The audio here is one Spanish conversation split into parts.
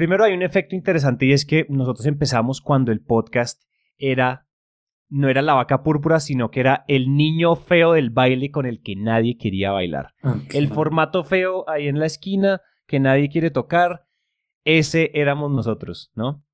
Primero hay un efecto interesante y es que nosotros empezamos cuando el podcast era no era la vaca púrpura, sino que era el niño feo del baile con el que nadie quería bailar. el formato feo ahí en la esquina que nadie quiere tocar, ese éramos nosotros, ¿no?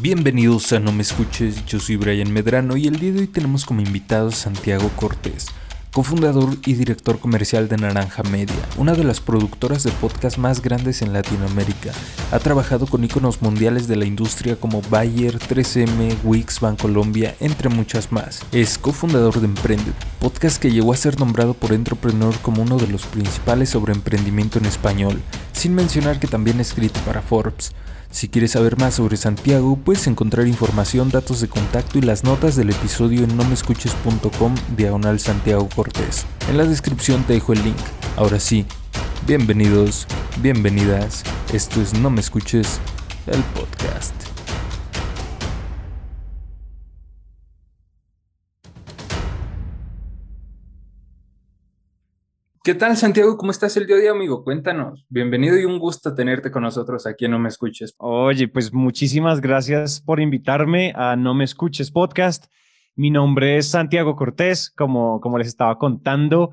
Bienvenidos a No Me Escuches, yo soy Brian Medrano y el día de hoy tenemos como invitado a Santiago Cortés, cofundador y director comercial de Naranja Media, una de las productoras de podcast más grandes en Latinoamérica. Ha trabajado con iconos mundiales de la industria como Bayer, 3M, Wix, Bancolombia, entre muchas más. Es cofundador de Emprende, podcast que llegó a ser nombrado por Entrepreneur como uno de los principales sobre emprendimiento en español, sin mencionar que también ha escrito para Forbes. Si quieres saber más sobre Santiago, puedes encontrar información, datos de contacto y las notas del episodio en nomescuches.com diagonal Santiago Cortés. En la descripción te dejo el link. Ahora sí, bienvenidos, bienvenidas. Esto es No Me Escuches, el podcast. ¿Qué tal, Santiago? ¿Cómo estás el día de hoy, amigo? Cuéntanos. Bienvenido y un gusto tenerte con nosotros aquí en No Me Escuches. Oye, pues muchísimas gracias por invitarme a No Me Escuches Podcast. Mi nombre es Santiago Cortés, como, como les estaba contando.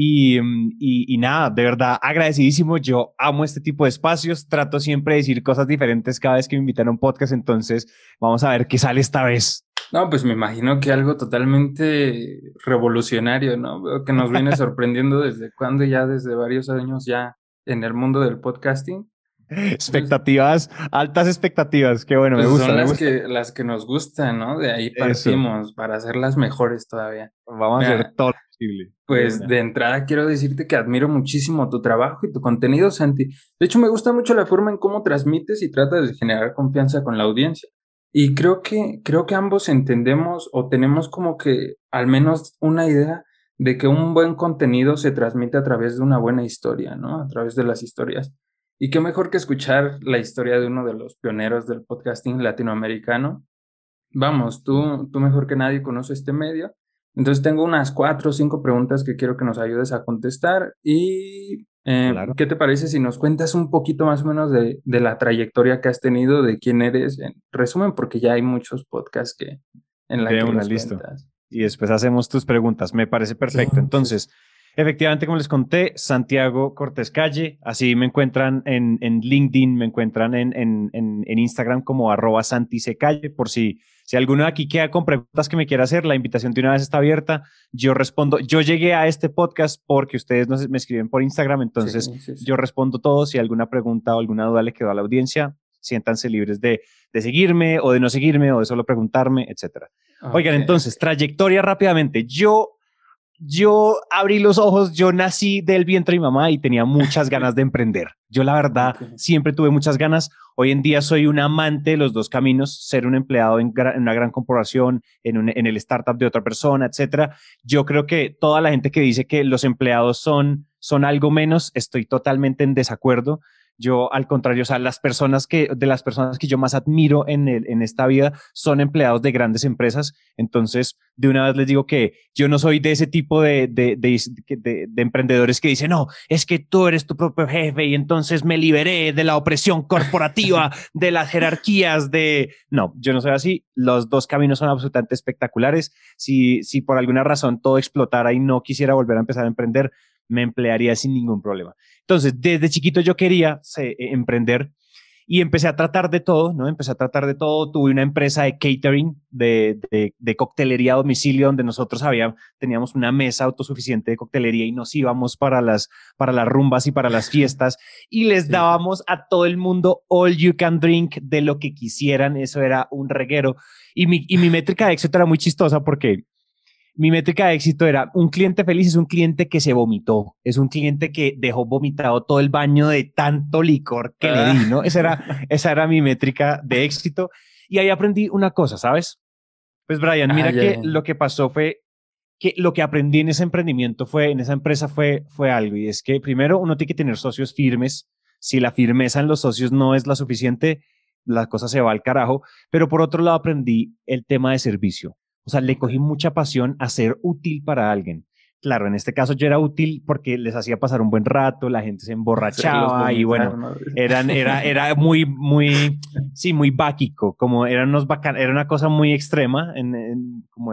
Y, y, y, nada, de verdad, agradecidísimo. Yo amo este tipo de espacios. Trato siempre de decir cosas diferentes cada vez que me invitan a un podcast. Entonces, vamos a ver qué sale esta vez. No, pues me imagino que algo totalmente revolucionario, ¿no? Que nos viene sorprendiendo desde cuando ya, desde varios años ya en el mundo del podcasting. Expectativas, altas expectativas, qué bueno, me pues, gusta. Son las, Que, las que nos gustan, ¿no? De ahí partimos para hacerlas mejores todavía. Vamos a hacer todo lo posible. Pues de entrada quiero decirte que admiro muchísimo tu trabajo y tu contenido, Santi. De hecho, me gusta mucho la forma en cómo transmites y tratas de generar confianza con la audiencia. Y creo que, creo que ambos entendemos o tenemos como que al menos una idea de que un buen contenido se transmite a través de una buena historia, ¿no? A través de las historias. Y qué mejor que escuchar la historia de uno de los pioneros del podcasting latinoamericano. Vamos, tú, tú mejor que nadie conoces este medio. Entonces tengo unas cuatro o cinco preguntas que quiero que nos ayudes a contestar y eh, ¿Qué te parece si nos cuentas un poquito más o menos de, la trayectoria que has tenido, de quién eres? En resumen, porque ya hay muchos podcasts que en la que una lista. Y después hacemos tus preguntas. Me parece perfecto. Entonces, efectivamente, como les conté, Santiago Cortés Calle, así me encuentran en, en LinkedIn, me encuentran en, en, en Instagram como arroba Calle, por si si alguno de aquí queda con preguntas que me quiera hacer, la invitación de una vez está abierta. Yo respondo. Yo llegué a este podcast porque ustedes me escriben por Instagram, entonces yo respondo todo. Si alguna pregunta o alguna duda le quedó a la audiencia, siéntanse libres de, de seguirme o de no seguirme o de solo preguntarme, etcétera. Oigan, entonces, trayectoria rápidamente. Yo yo abrí los ojos, yo nací del vientre de mi mamá y tenía muchas ganas de emprender. Yo la verdad siempre tuve muchas ganas. Hoy en día soy un amante de los dos caminos, ser un empleado en, una gran corporación, en, en, el startup de otra persona, etcétera. Yo creo que toda la gente que dice que los empleados son, son algo menos, estoy totalmente en desacuerdo. Yo, al contrario, o sea, las personas que, de las personas que yo más admiro en, el, en esta vida son empleados de grandes empresas. Entonces, de una vez les digo que yo no soy de ese tipo de, de, de, de, emprendedores que dicen, no, es que tú eres tu propio jefe y entonces me liberé de la opresión corporativa, de las jerarquías, de... No, yo no soy así. Los dos caminos son absolutamente espectaculares. Si, si por alguna razón todo explotara y no quisiera volver a empezar a emprender, me emplearía sin ningún problema. Entonces, desde chiquito yo quería eh, emprender y empecé a tratar de todo, ¿no? Empecé a tratar de todo. Tuve una empresa de catering, de, de, coctelería a domicilio, donde nosotros había, teníamos una mesa autosuficiente de coctelería y nos íbamos para las, para las rumbas y para las fiestas y les dábamos a todo el mundo all you can drink de lo que quisieran. Eso era un reguero. Y mi, y mi métrica de éxito era muy chistosa porque mi métrica de éxito era un cliente feliz es un cliente que se vomitó, es un cliente que dejó vomitado todo el baño de tanto licor que le di, ¿no? Esa era, esa era mi métrica de éxito. Y ahí aprendí una cosa, ¿sabes? Pues Brian, mira que lo que pasó fue que lo que aprendí en ese emprendimiento fue, en esa empresa fue, fue algo, y es que primero uno tiene que tener socios firmes. Si la firmeza en los socios no es la suficiente, la cosa se va al carajo. Pero por otro lado aprendí el tema de servicio. O sea, le cogí mucha pasión a ser útil para alguien. claro, en este caso yo era útil porque les hacía pasar un buen rato, la gente se emborrachaba y bueno, eran, era, era muy, muy, sí, muy báquico, como eran unos era una cosa muy extrema en, como,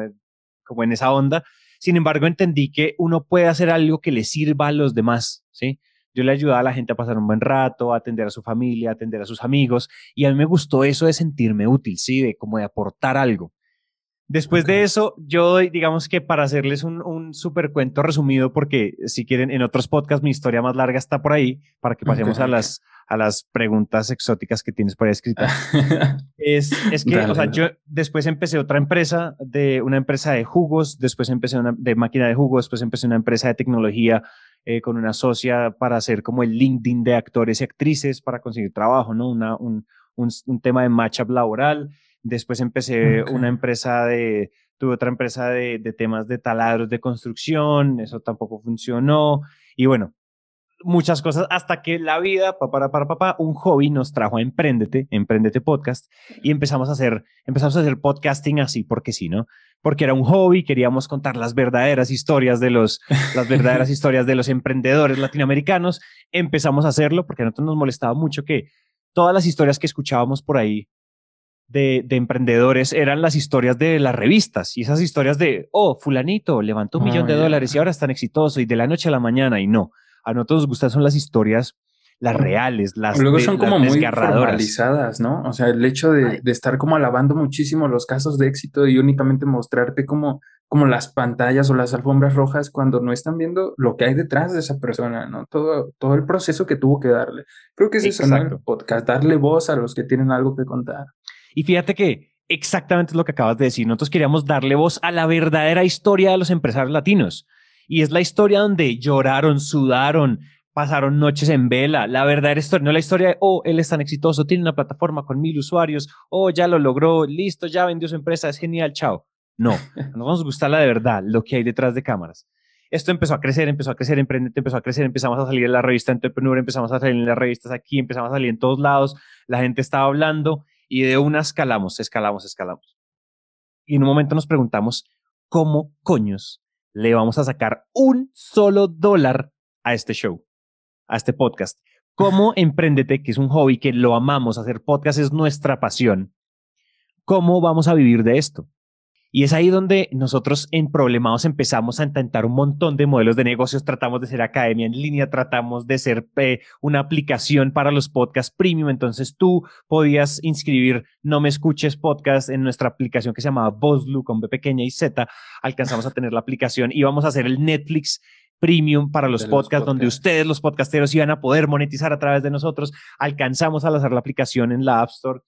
como en esa onda. Sin embargo, entendí que uno puede hacer algo que le sirva a los demás, ¿sí? Yo le ayudaba a la gente a pasar un buen rato, a atender a su familia, a atender a sus amigos, y a mí me gustó eso de sentirme útil, ¿sí? De como de aportar algo. Después de eso, yo digamos que para hacerles un, un super cuento resumido, porque si quieren, en otros podcasts mi historia más larga está por ahí, para que pasemos a, las, a las preguntas exóticas que tienes por ahí escritas. es, es que, o sea, yo después empecé otra empresa, de una empresa de jugos, después empecé una de máquina de jugos, después empecé una empresa de tecnología eh, con una socia para hacer como el LinkedIn de actores y actrices para conseguir trabajo, ¿no? Una, un, un, un tema de matchup laboral. Después empecé una empresa de, tuve otra empresa de, de, temas de taladros de construcción, eso tampoco funcionó. Y bueno, muchas cosas hasta que la vida, papá, para papá, un hobby nos trajo a Emprendete, Emprendete Podcast, y empezamos a hacer, empezamos a hacer podcasting así, porque sí, ¿no? Porque era un hobby, queríamos contar las verdaderas historias de los, las verdaderas historias de los emprendedores latinoamericanos. Empezamos a hacerlo porque a nosotros nos molestaba mucho que todas las historias que escuchábamos por ahí de, emprendedores eran las historias de las revistas y esas historias de, oh, fulanito levantó un millón de dólares y ahora es tan exitoso y de la noche a la mañana y no. A nosotros nos gustan son las historias, las reales, las Luego son como muy formalizadas, ¿no? O sea, el hecho de, de, estar como alabando muchísimo los casos de éxito y únicamente mostrarte como, como las pantallas o las alfombras rojas cuando no están viendo lo que hay detrás de esa persona, ¿no? Todo, todo el proceso que tuvo que darle. Creo que es eso, ¿no? podcast, darle voz a los que tienen algo que contar. Y fíjate que exactamente es lo que acabas de decir. Nosotros queríamos darle voz a la verdadera historia de los empresarios latinos. Y es la historia donde lloraron, sudaron, pasaron noches en vela. La verdadera historia, no la historia de, oh, él es tan exitoso, tiene una plataforma con mil usuarios, oh, ya lo logró, listo, ya vendió su empresa, es genial, chao. No, nos vamos a gustar la de verdad, lo que hay detrás de cámaras. Esto empezó a crecer, empezó a crecer, Emprendete empezó a crecer, empezamos a salir en la revista Entrepreneur, empezamos a salir en las revistas aquí, empezamos a salir en todos lados, la gente estaba hablando y de una escalamos, escalamos, escalamos. Y en un momento nos preguntamos, ¿cómo coños le vamos a sacar un solo dólar a este show, a este podcast? ¿Cómo Emprendete, que es un hobby que lo amamos, hacer podcast es nuestra pasión? ¿Cómo vamos a vivir de esto? Y es ahí donde nosotros en Problemados empezamos a intentar un montón de modelos de negocios, tratamos de ser academia en línea, tratamos de ser eh, una aplicación para los podcasts premium. Entonces tú podías inscribir No Me Escuches Podcast en nuestra aplicación que se llamaba Vozlu con B pequeña y Z. Alcanzamos a tener la aplicación y vamos a hacer el Netflix premium para los podcasts, donde ustedes, los podcasteros, iban a poder monetizar a través de nosotros. Alcanzamos a lanzar la aplicación en la App Store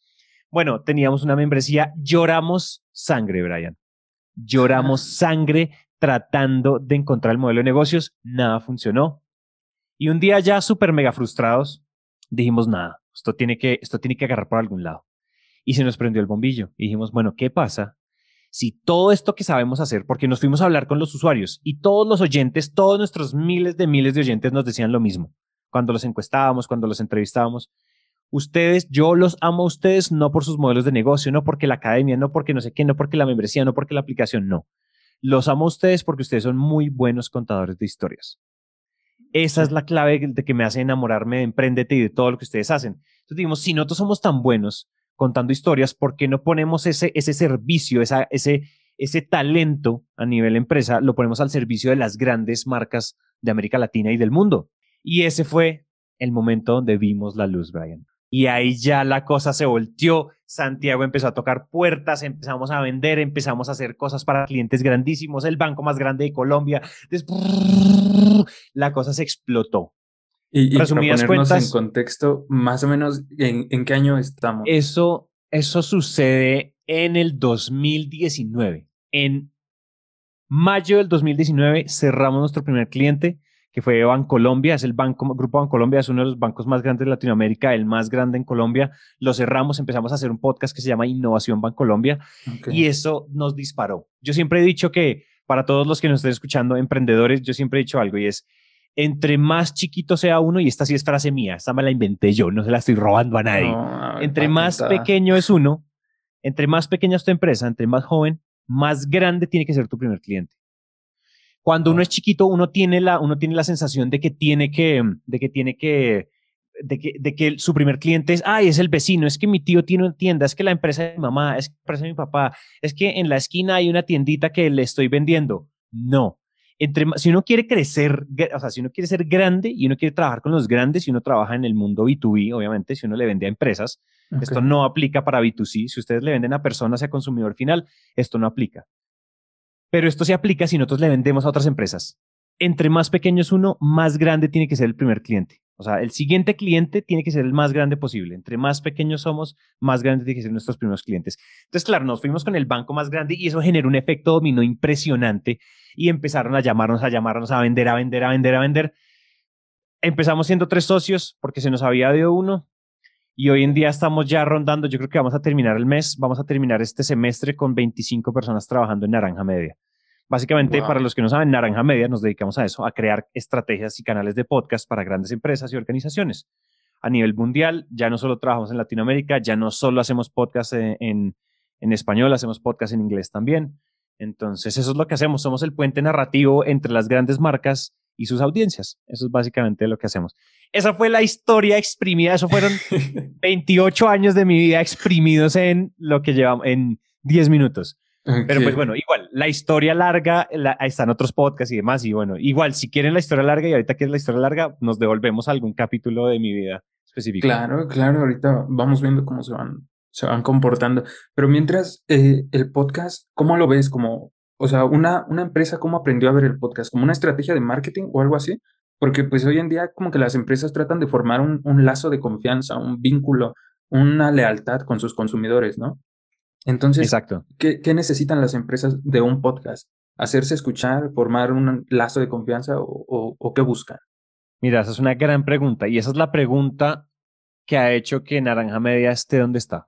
bueno, teníamos una membresía, lloramos sangre, Brian. Lloramos sangre tratando de encontrar el modelo de negocios, nada funcionó. Y un día ya súper mega frustrados, dijimos, nada, esto tiene, que, esto tiene que agarrar por algún lado. Y se nos prendió el bombillo. Y dijimos, bueno, ¿qué pasa si todo esto que sabemos hacer, porque nos fuimos a hablar con los usuarios y todos los oyentes, todos nuestros miles de miles de oyentes nos decían lo mismo, cuando los encuestábamos, cuando los entrevistábamos, Ustedes, yo los amo a ustedes no por sus modelos de negocio, no porque la academia, no porque no sé qué, no porque la membresía, no porque la aplicación, no. Los amo a ustedes porque ustedes son muy buenos contadores de historias. Esa es la clave de que me hace enamorarme de Emprendete y de todo lo que ustedes hacen. Entonces digamos, si nosotros somos tan buenos contando historias, ¿por qué no ponemos ese, ese servicio, esa, ese, ese talento a nivel empresa, lo ponemos al servicio de las grandes marcas de América Latina y del mundo? Y ese fue el momento donde vimos la luz, Brian. Y ahí ya la cosa se volteó. Santiago empezó a tocar puertas, empezamos a vender, empezamos a hacer cosas para clientes grandísimos, el banco más grande de Colombia. Después, la cosa se explotó. Y, y Resumidas cuentas, en contexto, más o menos, ¿en, ¿en, qué año estamos? Eso, eso sucede en el 2019. En mayo del 2019 cerramos nuestro primer cliente que fue Bancolombia, es el banco, Grupo Bancolombia, es uno de los bancos más grandes de Latinoamérica, el más grande en Colombia. Lo cerramos, empezamos a hacer un podcast que se llama Innovación Bancolombia y eso nos disparó. Yo siempre he dicho que para todos los que nos estén escuchando, emprendedores, yo siempre he dicho algo y es, entre más chiquito sea uno, y esta sí es frase mía, esta me la inventé yo, no se la estoy robando a nadie. entre más pequeño es uno, entre más pequeña es tu empresa, entre más joven, más grande tiene que ser tu primer cliente. Cuando uno es chiquito, uno tiene la, uno tiene la sensación de que tiene que, de que tiene que, de que, de que su primer cliente es, ay, es el vecino, es que mi tío tiene una tienda, es que la empresa de mi mamá, es que la empresa de mi papá, es que en la esquina hay una tiendita que le estoy vendiendo. No. Entre, si uno quiere crecer, o sea, si uno quiere ser grande y uno quiere trabajar con los grandes, si uno trabaja en el mundo B2B, obviamente, si uno le vende a empresas, esto no aplica para B2C. Si ustedes le venden a personas y a consumidor final, esto no aplica. Pero esto se aplica si nosotros le vendemos a otras empresas. Entre más pequeño es uno, más grande tiene que ser el primer cliente. O sea, el siguiente cliente tiene que ser el más grande posible. Entre más pequeños somos, más grandes tienen que ser nuestros primeros clientes. Entonces, claro, nos fuimos con el banco más grande y eso generó un efecto dominó impresionante y empezaron a llamarnos, a llamarnos, a vender, a vender, a vender, a vender. Empezamos siendo tres socios porque se nos había dado uno y hoy en día estamos ya rondando, yo creo que vamos a terminar el mes, vamos a terminar este semestre con 25 personas trabajando en Naranja Media. Básicamente, para los que no saben, Naranja Media nos dedicamos a eso, a crear estrategias y canales de podcast para grandes empresas y organizaciones. A nivel mundial, ya no solo trabajamos en Latinoamérica, ya no solo hacemos podcast en, en español, hacemos podcast en inglés también. Entonces, eso es lo que hacemos. Somos el puente narrativo entre las grandes marcas y sus audiencias. Eso es básicamente lo que hacemos. Esa fue la historia exprimida. Eso fueron 28 años de mi vida exprimidos en lo que llevamos en 10 minutos. Pero pues bueno, igual, la historia larga, ahí están otros podcasts y demás. Y bueno, igual, si quieren la historia larga y ahorita quieren la historia larga, nos devolvemos a algún capítulo de mi vida específico. Claro, claro, ahorita vamos viendo cómo se van, se van comportando. Pero mientras, eh, el podcast, ¿cómo lo ves? Como o sea, una, una empresa, ¿cómo aprendió a ver el podcast? ¿Como una estrategia de marketing o algo así? Porque pues hoy en día como que las empresas tratan de formar un, un lazo de confianza, un vínculo, una lealtad con sus consumidores, ¿no? Entonces, Exacto. ¿qué, ¿qué, necesitan las empresas de un podcast? ¿Hacerse escuchar, formar un lazo de confianza o, o, o qué buscan? Mira, esa es una gran pregunta y esa es la pregunta que ha hecho que Naranja Media esté donde está.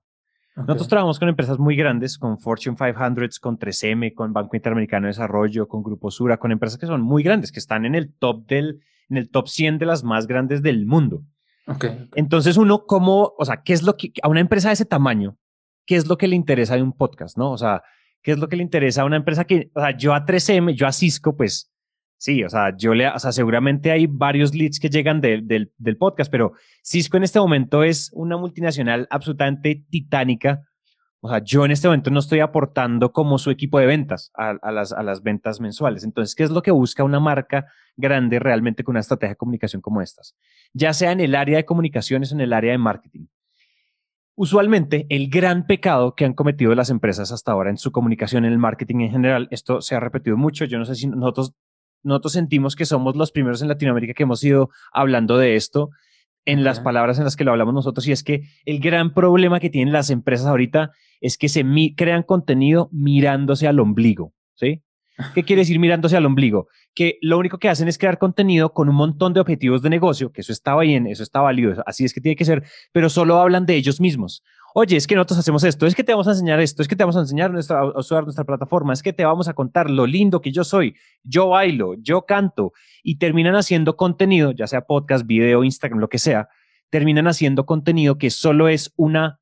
Nosotros trabajamos con empresas muy grandes, con Fortune 500, con 3M, con Banco Interamericano de Desarrollo, con Grupo Sura, con empresas que son muy grandes, que están en el top del, en el top 100 de las más grandes del mundo. Okay. Entonces uno, como, o sea, ¿qué es lo que, a una empresa de ese tamaño, qué es lo que le interesa de un podcast, no? O sea, ¿qué es lo que le interesa a una empresa que, o sea, yo a 3M, yo a Cisco, pues, Sí, o sea, yo le, o sea, seguramente hay varios leads que llegan del, podcast, pero Cisco en este momento es una multinacional absolutamente titánica. O sea, yo en este momento no estoy aportando como su equipo de ventas a, a, las, a las ventas mensuales. Entonces, ¿qué es lo que busca una marca grande realmente con una estrategia de comunicación como estas? Ya sea en el área de comunicaciones o en el área de marketing. Usualmente, el gran pecado que han cometido las empresas hasta ahora en su comunicación, en el marketing en general, esto se ha repetido mucho. Yo no sé si nosotros nosotros sentimos que somos los primeros en Latinoamérica que hemos ido hablando de esto en las palabras en las que lo hablamos nosotros y es que el gran problema que tienen las empresas ahorita es que se crean contenido mirándose al ombligo, ¿sí? ¿Qué quiere decir mirándose al ombligo? Que lo único que hacen es crear contenido con un montón de objetivos de negocio, que eso está bien, eso está válido, así es que tiene que ser, pero solo hablan de ellos mismos oye, es que nosotros hacemos esto, es que te vamos a enseñar esto, es que te vamos a enseñar nuestra, a usar nuestra plataforma, es que te vamos a contar lo lindo que yo soy, yo bailo, yo canto, y terminan haciendo contenido, ya sea podcast, video, Instagram, lo que sea, terminan haciendo contenido que solo es una,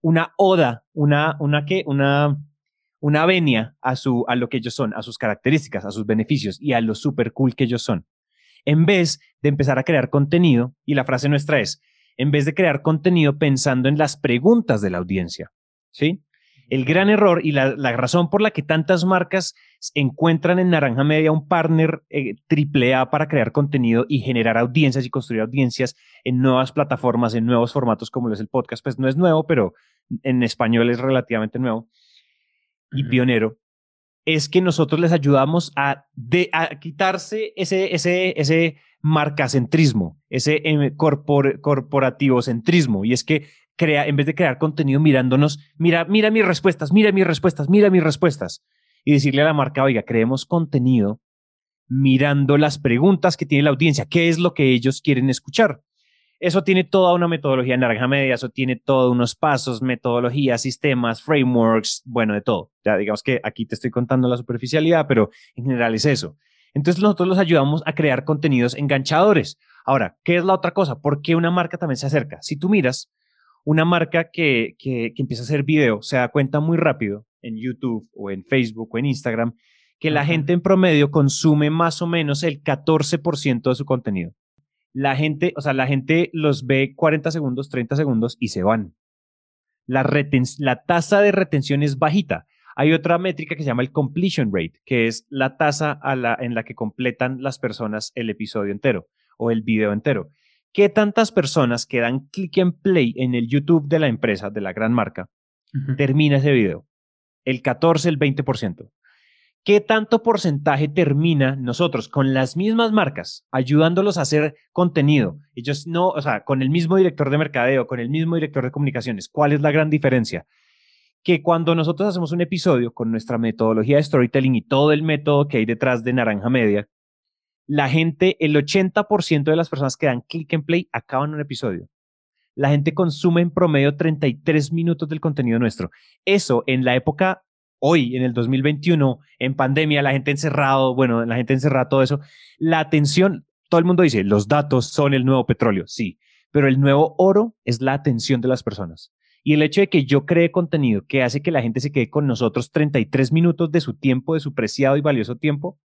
una oda, una, una que, una, una venia a, su, a lo que ellos son, a sus características, a sus beneficios y a lo super cool que ellos son. En vez de empezar a crear contenido, y la frase nuestra es, en vez de crear contenido pensando en las preguntas de la audiencia. ¿Sí? El gran error y la, razón por la que tantas marcas encuentran en Naranja Media un partner eh, triple A para crear contenido y generar audiencias y construir audiencias en nuevas plataformas, en nuevos formatos como lo es el podcast, pues no es nuevo, pero en español es relativamente nuevo y pionero, es que nosotros les ayudamos a, de, a quitarse ese, ese, ese marcacentrismo, ese eh, corporativo centrismo. Y es que crea, en vez de crear contenido mirándonos, mira, mira mis respuestas, mira mis respuestas, mira mis respuestas. Y decirle a la marca, oiga, creemos contenido mirando las preguntas que tiene la audiencia, qué es lo que ellos quieren escuchar. Eso tiene toda una metodología en naranja media, eso tiene todos unos pasos, metodologías, sistemas, frameworks, bueno, de todo. Ya digamos que aquí te estoy contando la superficialidad, pero en general es eso. Entonces nosotros los ayudamos a crear contenidos enganchadores. Ahora, ¿qué es la otra cosa? ¿Por qué una marca también se acerca? Si tú miras una marca que, que, empieza a hacer video, se da cuenta muy rápido en YouTube o en Facebook o en Instagram que la gente en promedio consume más o menos el 14% de su contenido. La gente, o sea, la gente los ve 40 segundos, 30 segundos y se van. La, la tasa de retención es bajita. Hay otra métrica que se llama el completion rate, que es la tasa a la, en la que completan las personas el episodio entero o el video entero. ¿Qué tantas personas que dan click and play en el YouTube de la empresa, de la gran marca, termina ese video? El 14, el 20%. ¿Qué tanto porcentaje termina nosotros con las mismas marcas, ayudándolos a hacer contenido? Ellos no, o sea, con el mismo director de mercadeo, con el mismo director de comunicaciones. ¿Cuál es la gran diferencia? Que cuando nosotros hacemos un episodio con nuestra metodología de storytelling y todo el método que hay detrás de Naranja Media, la gente, el 80% de las personas que dan click and play acaban un episodio. La gente consume en promedio 33 minutos del contenido nuestro. Eso en la época, hoy, en el 2021, en pandemia, la gente encerrado, bueno, la gente encerrada, todo eso, la atención, todo el mundo dice, los datos son el nuevo petróleo, sí, pero el nuevo oro es la atención de las personas. Y el hecho de que yo cree contenido que hace que la gente se quede con nosotros 33 minutos de su tiempo, de su preciado y valioso tiempo,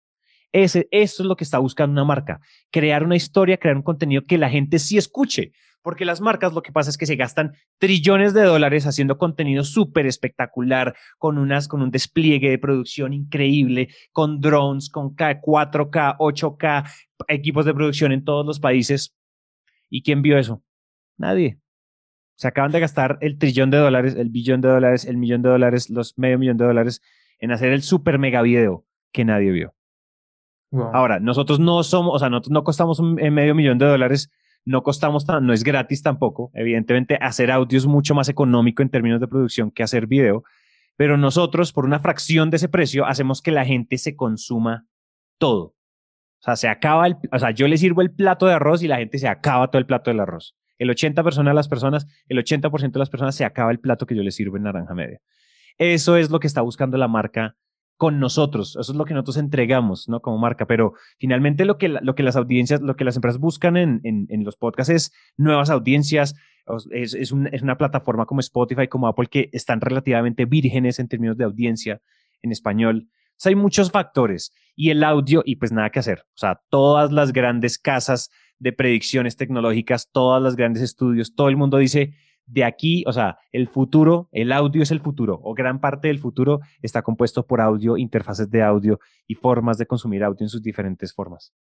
ese, eso es lo que está buscando una marca, crear una historia, crear un contenido que la gente sí escuche, porque las marcas lo que pasa es que se gastan trillones de dólares haciendo contenido súper espectacular, con, unas, con un despliegue de producción increíble, con drones, con 4K, 8K, equipos de producción en todos los países. ¿Y quién vio eso? Nadie. Se acaban de gastar el trillón de dólares, el billón de dólares, el millón de dólares, los medio millón de dólares en hacer el super mega video que nadie vio. Ahora, nosotros no somos, o sea, nosotros no costamos un eh, medio millón de dólares, no costamos, no es gratis tampoco. Evidentemente, hacer audio es mucho más económico en términos de producción que hacer video, pero nosotros, por una fracción de ese precio, hacemos que la gente se consuma todo. O sea, se acaba el, o sea, yo le sirvo el plato de arroz y la gente se acaba todo el plato del arroz. El 80% de las personas, el 80% de las personas se acaba el plato que yo le sirvo en naranja media. Eso es lo que está buscando la marca con nosotros. Eso es lo que nosotros entregamos, ¿no? Como marca. Pero finalmente lo que, lo que las audiencias, lo que las empresas buscan en, en, los podcasts es nuevas audiencias. Es, es, una plataforma como Spotify, como Apple, que están relativamente vírgenes en términos de audiencia en español. Hay muchos factores. Y el audio, y pues nada que hacer. O sea, todas las grandes casas de predicciones tecnológicas, todas las grandes estudios, todo el mundo dice, de aquí, o sea, el futuro, el audio es el futuro, o gran parte del futuro está compuesto por audio, interfaces de audio y formas de consumir audio en sus diferentes formas.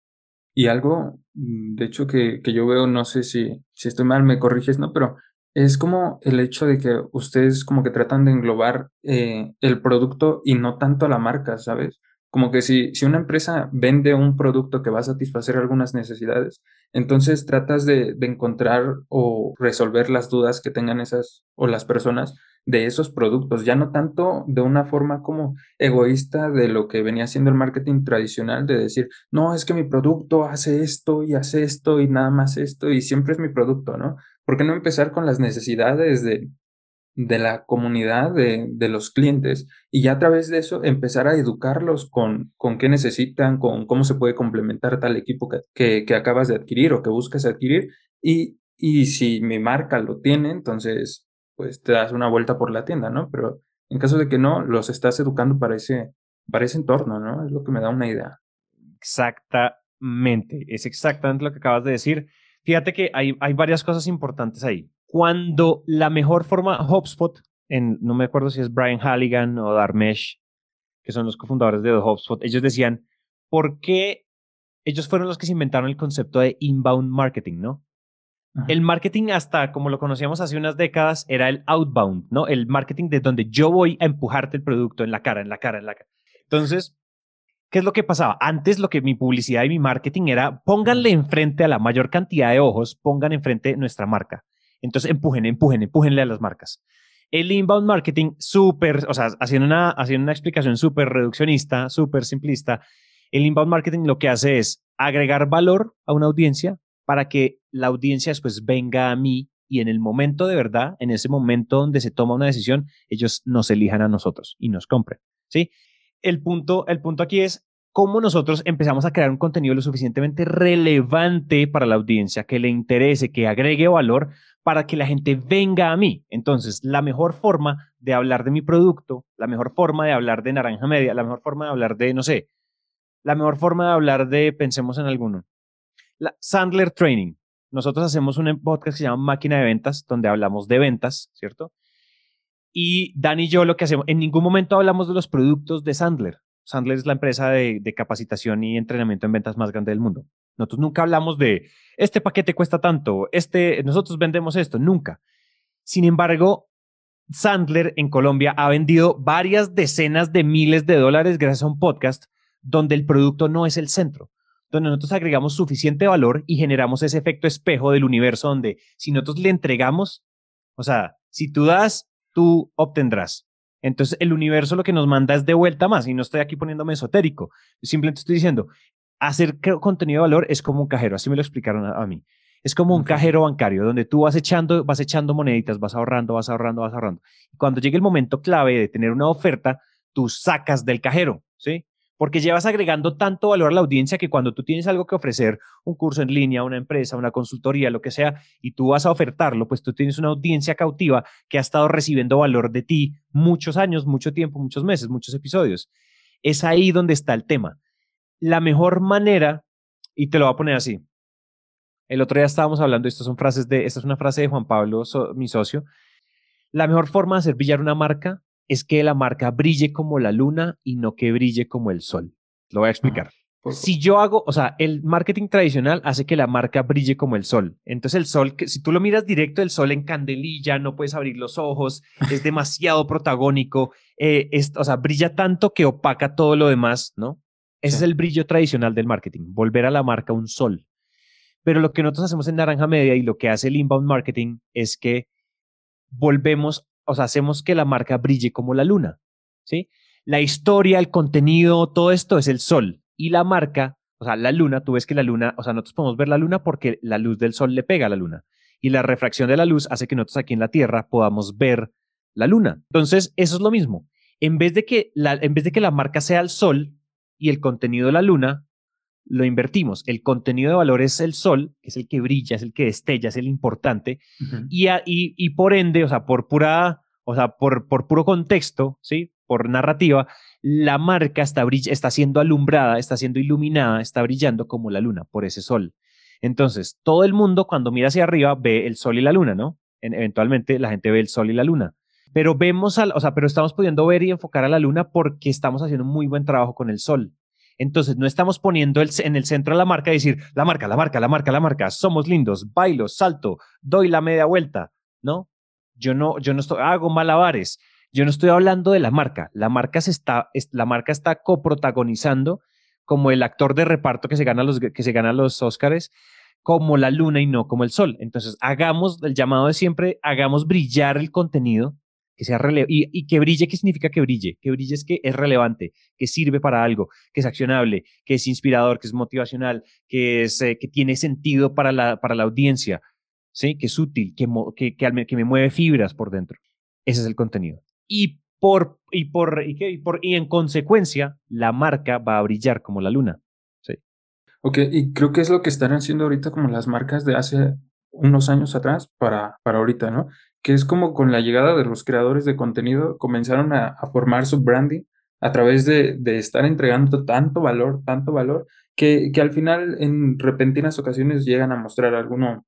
Y algo, mm, de hecho, que, que yo veo, no sé si, si estoy mal, me corriges, ¿no? Pero es como el hecho de que ustedes como que tratan de englobar eh, el producto y no tanto la marca, ¿sabes? Como que si, si una empresa vende un producto que va a satisfacer algunas necesidades, entonces tratas de, de, encontrar o resolver las dudas que tengan esas o las personas de esos productos, ya no tanto de una forma como egoísta de lo que venía siendo el marketing tradicional, de decir, no, es que mi producto hace esto y hace esto y nada más esto y siempre es mi producto, ¿no? ¿Por qué no empezar con las necesidades de, de la comunidad de, de, los clientes y ya a través de eso empezar a educarlos con, con qué necesitan, con cómo se puede complementar tal equipo que, que, acabas de adquirir o que buscas adquirir y, y si mi marca lo tiene, entonces pues te das una vuelta por la tienda, ¿no? Pero en caso de que no, los estás educando para ese, para ese entorno, ¿no? Es lo que me da una idea. Exactamente, es exactamente lo que acabas de decir. Fíjate que hay, hay varias cosas importantes ahí cuando la mejor forma, HubSpot, en, no me acuerdo si es Brian Halligan o Darmesh, que son los cofundadores de HubSpot, ellos decían, ¿por qué ellos fueron los que se inventaron el concepto de inbound marketing, ¿no? El marketing hasta como lo conocíamos hace unas décadas era el outbound, ¿no? El marketing de donde yo voy a empujarte el producto en la cara, en la cara, en la cara. Entonces, ¿qué es lo que pasaba? Antes lo que mi publicidad y mi marketing era, pónganle enfrente a la mayor cantidad de ojos, pongan enfrente nuestra marca. Entonces, empujen, empujen, empújenle a las marcas. El inbound marketing, súper, o sea, haciendo una, haciendo una explicación súper reduccionista, súper simplista, el inbound marketing lo que hace es agregar valor a una audiencia para que la audiencia después venga a mí y en el momento de verdad, en ese momento donde se toma una decisión, ellos nos elijan a nosotros y nos compren, ¿sí? El punto, el punto aquí es, cómo nosotros empezamos a crear un contenido lo suficientemente relevante para la audiencia, que le interese, que agregue valor para que la gente venga a mí. Entonces, la mejor forma de hablar de mi producto, la mejor forma de hablar de Naranja Media, la mejor forma de hablar de, no sé, la mejor forma de hablar de, pensemos en alguno, la Sandler Training. Nosotros hacemos un podcast que se llama Máquina de Ventas, donde hablamos de ventas, ¿cierto? Y Dan y yo lo que hacemos, en ningún momento hablamos de los productos de Sandler. Sandler es la empresa de, capacitación y entrenamiento en ventas más grande del mundo. Nosotros nunca hablamos de este paquete cuesta tanto, este, nosotros vendemos esto, nunca. Sin embargo, Sandler en Colombia ha vendido varias decenas de miles de dólares gracias a un podcast donde el producto no es el centro, donde nosotros agregamos suficiente valor y generamos ese efecto espejo del universo donde si nosotros le entregamos, o sea, si tú das, tú obtendrás. Entonces, el universo lo que nos manda es de vuelta más, y no estoy aquí poniéndome esotérico, simplemente estoy diciendo, hacer contenido de valor es como un cajero, así me lo explicaron a, mí. Es como un cajero bancario donde tú vas echando, vas echando moneditas, vas ahorrando, vas ahorrando, vas ahorrando. Y cuando llegue el momento clave de tener una oferta, tú sacas del cajero, ¿sí? Porque llevas agregando tanto valor a la audiencia que cuando tú tienes algo que ofrecer, un curso en línea, una empresa, una consultoría, lo que sea, y tú vas a ofertarlo, pues tú tienes una audiencia cautiva que ha estado recibiendo valor de ti muchos años, mucho tiempo, muchos meses, muchos episodios. Es ahí donde está el tema. La mejor manera, y te lo voy a poner así. El otro día estábamos hablando, estas son frases de, esta es una frase de Juan Pablo, mi socio. La mejor forma de hacer brillar una marca es que la marca brille como la luna y no que brille como el sol. Lo voy a explicar. Si yo hago, o sea, el marketing tradicional hace que la marca brille como el sol. Entonces el sol, que si tú lo miras directo, el sol en candelilla, no puedes abrir los ojos, es demasiado protagónico, eh, o sea, brilla tanto que opaca todo lo demás, ¿no? Ese es el brillo tradicional del marketing, volver a la marca un sol. Pero lo que nosotros hacemos en Naranja Media y lo que hace el inbound marketing es que volvemos o sea, hacemos que la marca brille como la luna, ¿sí? La historia, el contenido, todo esto es el sol y la marca, o sea, la luna, tú ves que la luna, o sea, nosotros podemos ver la luna porque la luz del sol le pega a la luna y la refracción de la luz hace que nosotros aquí en la Tierra podamos ver la luna. Entonces, eso es lo mismo. En vez de que la, en vez de que la marca sea el sol y el contenido de la luna, lo invertimos. El contenido de valor es el sol, que es el que brilla, es el que destella, es el importante. y, y, por ende, o sea, por pura, o sea, por, por puro contexto, ¿sí? Por narrativa, la marca está, está siendo alumbrada, está siendo iluminada, está brillando como la luna por ese sol. Entonces, todo el mundo cuando mira hacia arriba ve el sol y la luna, ¿no? eventualmente la gente ve el sol y la luna. Pero vemos al, o sea, pero estamos pudiendo ver y enfocar a la luna porque estamos haciendo un muy buen trabajo con el sol. Entonces, no estamos poniendo en el centro de la marca y decir, la marca, la marca, la marca, la marca, somos lindos, bailo, salto, doy la media vuelta, ¿no? Yo no, yo no estoy, hago malabares. Yo no estoy hablando de la marca. La marca, se está, la marca está coprotagonizando como el actor de reparto que se gana los, que se gana los como la luna y no como el sol. Entonces, hagamos el llamado de siempre, hagamos brillar el contenido que sea y, y, que brille, ¿qué significa que brille? Que brille es que es relevante, que sirve para algo, que es accionable, que es inspirador, que es motivacional, que, es, eh, que tiene sentido para la, para la audiencia, ¿sí? que es útil, que, que, que, me mueve fibras por dentro. Ese es el contenido. Y, por, y, por, y, y, por, y en consecuencia, la marca va a brillar como la luna. Sí. Ok, y creo que es lo que están haciendo ahorita como las marcas de hace unos años atrás para, para ahorita, ¿no? Que es como con la llegada de los creadores de contenido comenzaron a, formar su branding a través de, estar entregando tanto valor, tanto valor, que, que al final en repentinas ocasiones llegan a mostrar alguno,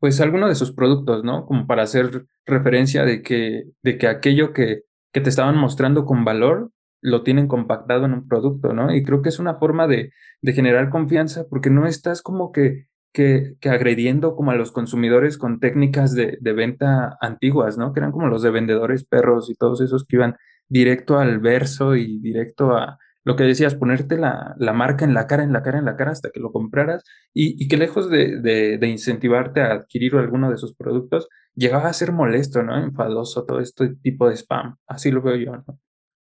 pues alguno de sus productos, ¿no? Como para hacer referencia de que, de que aquello que, que te estaban mostrando con valor lo tienen compactado en un producto, ¿no? Y creo que es una forma de, de generar confianza porque no estás como que que, agrediendo como a los consumidores con técnicas de, venta antiguas, ¿no? Que eran como los de vendedores perros y todos esos que iban directo al verso y directo a lo que decías, ponerte la, marca en la cara, en la cara, en la cara hasta que lo compraras y, que lejos de, incentivarte a adquirir alguno de sus productos, llegaba a ser molesto, ¿no? Enfadoso todo este tipo de spam. Así lo veo yo, ¿no?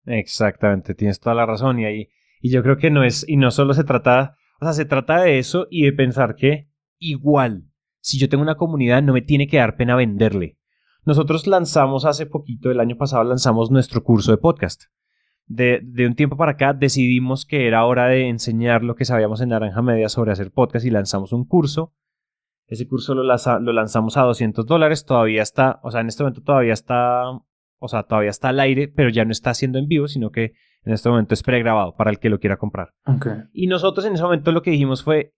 Exactamente, tienes toda la razón y ahí, y yo creo que no es, y no solo se trata, o sea, se trata de eso y de pensar que igual. Si yo tengo una comunidad, no me tiene que dar pena venderle. Nosotros lanzamos hace poquito, el año pasado lanzamos nuestro curso de podcast. de, de, un tiempo para acá decidimos que era hora de enseñar lo que sabíamos en Naranja Media sobre hacer podcast y lanzamos un curso. Ese curso lo, lo lanzamos a 200 dólares, todavía está, o sea, en este momento todavía está, o sea, todavía está al aire, pero ya no está haciendo en vivo, sino que en este momento es pregrabado para el que lo quiera comprar. Okay. Y nosotros en ese momento lo que dijimos fue,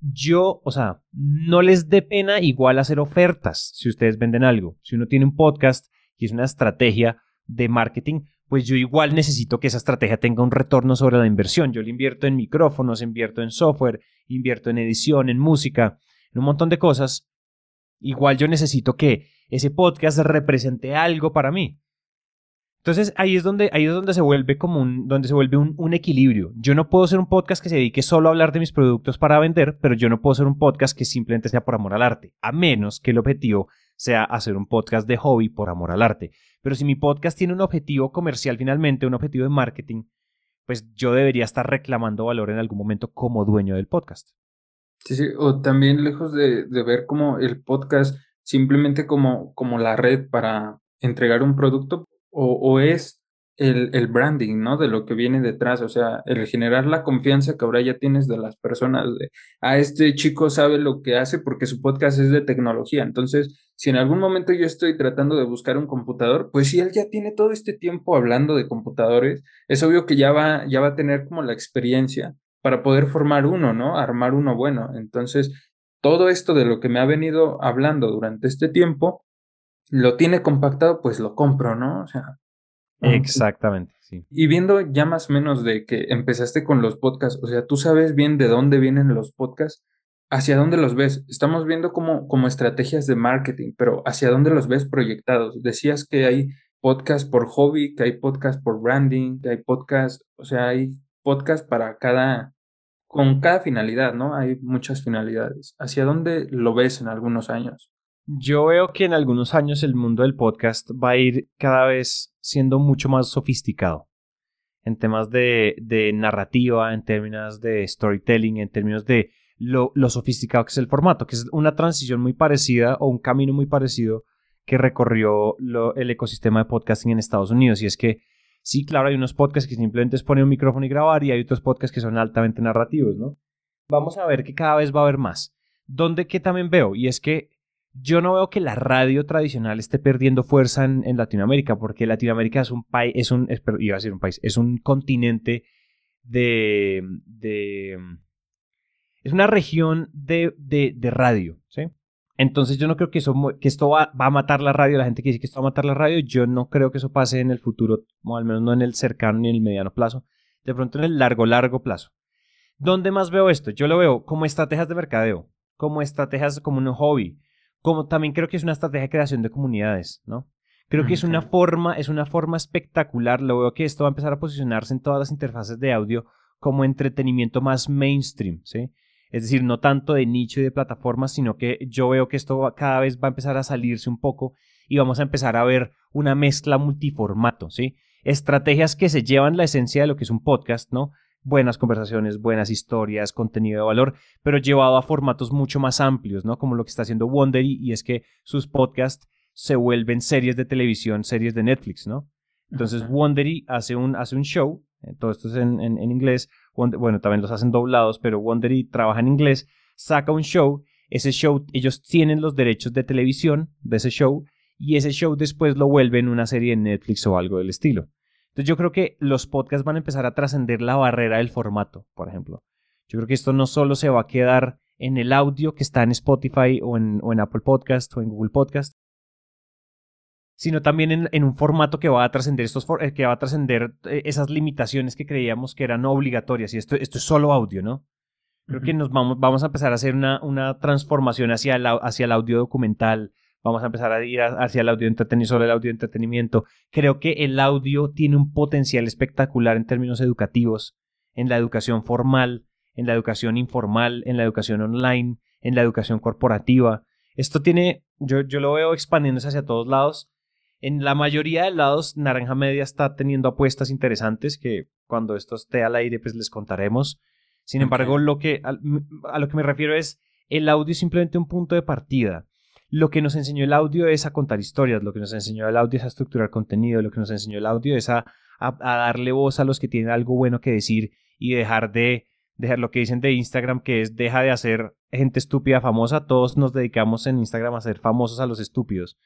yo, o sea, no les dé pena igual hacer ofertas si ustedes venden algo. Si uno tiene un podcast y es una estrategia de marketing, pues yo igual necesito que esa estrategia tenga un retorno sobre la inversión. Yo le invierto en micrófonos, invierto en software, invierto en edición, en música, en un montón de cosas. Igual yo necesito que ese podcast represente algo para mí. Entonces ahí es donde, ahí es donde se vuelve como un, donde se vuelve un, un, equilibrio. Yo no puedo ser un podcast que se dedique solo a hablar de mis productos para vender, pero yo no puedo ser un podcast que simplemente sea por amor al arte, a menos que el objetivo sea hacer un podcast de hobby por amor al arte. Pero si mi podcast tiene un objetivo comercial finalmente, un objetivo de marketing, pues yo debería estar reclamando valor en algún momento como dueño del podcast. Sí, sí, o también lejos de, de ver como el podcast simplemente como, como la red para entregar un producto, o, o es el, el, branding, ¿no? De lo que viene detrás, o sea, el generar la confianza que ahora ya tienes de las personas, de, a ah, este chico sabe lo que hace porque su podcast es de tecnología, entonces, si en algún momento yo estoy tratando de buscar un computador, pues si él ya tiene todo este tiempo hablando de computadores, es obvio que ya va, ya va a tener como la experiencia para poder formar uno, ¿no? Armar uno bueno. Entonces, todo esto de lo que me ha venido hablando durante este tiempo, lo tiene compactado, pues lo compro, ¿no? O sea, Exactamente, sí. Y viendo ya más o menos de que empezaste con los podcasts, o sea, tú sabes bien de dónde vienen los podcasts, hacia dónde los ves. Estamos viendo como, como estrategias de marketing, pero hacia dónde los ves proyectados. Decías que hay podcasts por hobby, que hay podcasts por branding, que hay podcasts, o sea, hay podcasts para cada, con cada finalidad, ¿no? Hay muchas finalidades. ¿Hacia dónde lo ves en algunos años? Yo veo que en algunos años el mundo del podcast va a ir cada vez siendo mucho más sofisticado en temas de, de narrativa, en términos de storytelling, en términos de lo, lo, sofisticado que es el formato, que es una transición muy parecida o un camino muy parecido que recorrió lo, el ecosistema de podcasting en Estados Unidos. Y es que, sí, claro, hay unos podcasts que simplemente es poner un micrófono y grabar y hay otros podcasts que son altamente narrativos, ¿no? Vamos a ver que cada vez va a haber más. ¿Dónde que también veo? Y es que yo no veo que la radio tradicional esté perdiendo fuerza en, Latinoamérica, porque Latinoamérica es un país, es un, iba a decir un país, es un continente de, de es una región de, de, de, radio, ¿sí? Entonces yo no creo que, eso, que esto va, va, a matar la radio, la gente que dice que esto va a matar la radio, yo no creo que eso pase en el futuro, o al menos no en el cercano ni en el mediano plazo, de pronto en el largo, largo plazo. ¿Dónde más veo esto? Yo lo veo como estrategias de mercadeo, como estrategias como un hobby, como también creo que es una estrategia de creación de comunidades, ¿no? Creo que es una forma, es una forma espectacular. Lo veo que esto va a empezar a posicionarse en todas las interfaces de audio como entretenimiento más mainstream, ¿sí? Es decir, no tanto de nicho y de plataformas, sino que yo veo que esto cada vez va a empezar a salirse un poco y vamos a empezar a ver una mezcla multiformato, ¿sí? Estrategias que se llevan la esencia de lo que es un podcast, ¿no? buenas conversaciones, buenas historias, contenido de valor, pero llevado a formatos mucho más amplios, ¿no? Como lo que está haciendo Wondery y es que sus podcasts se vuelven series de televisión, series de Netflix, ¿no? Entonces Wondery hace un, hace un show, eh, todo esto es en, en, inglés, bueno, también los hacen doblados, pero Wondery trabaja en inglés, saca un show, ese show, ellos tienen los derechos de televisión de ese show y ese show después lo vuelven una serie en Netflix o algo del estilo. Entonces yo creo que los podcasts van a empezar a trascender la barrera del formato, por ejemplo. Yo creo que esto no solo se va a quedar en el audio que está en Spotify o en, Apple Podcast o en Google Podcast, sino también en, un formato que va a trascender estos eh, que va a trascender eh, esas limitaciones que creíamos que eran obligatorias. Y esto, esto es solo audio, ¿no? Creo que nos vamos, vamos a empezar a hacer una, una transformación hacia hacia el audio documental, vamos a empezar a ir hacia el audio entretenimiento, sobre el audio entretenimiento. Creo que el audio tiene un potencial espectacular en términos educativos, en la educación formal, en la educación informal, en la educación online, en la educación corporativa. Esto tiene, yo, yo lo veo expandiéndose hacia todos lados. En la mayoría de lados, Naranja Media está teniendo apuestas interesantes que cuando esto esté al aire, pues les contaremos. Sin embargo, lo que, a lo que me refiero es, el audio es simplemente un punto de partida lo que nos enseñó el audio es a contar historias, lo que nos enseñó el audio es a estructurar contenido, lo que nos enseñó el audio es a, darle voz a los que tienen algo bueno que decir y dejar de dejar lo que dicen de Instagram, que es deja de hacer gente estúpida famosa, todos nos dedicamos en Instagram a ser famosos a los estúpidos.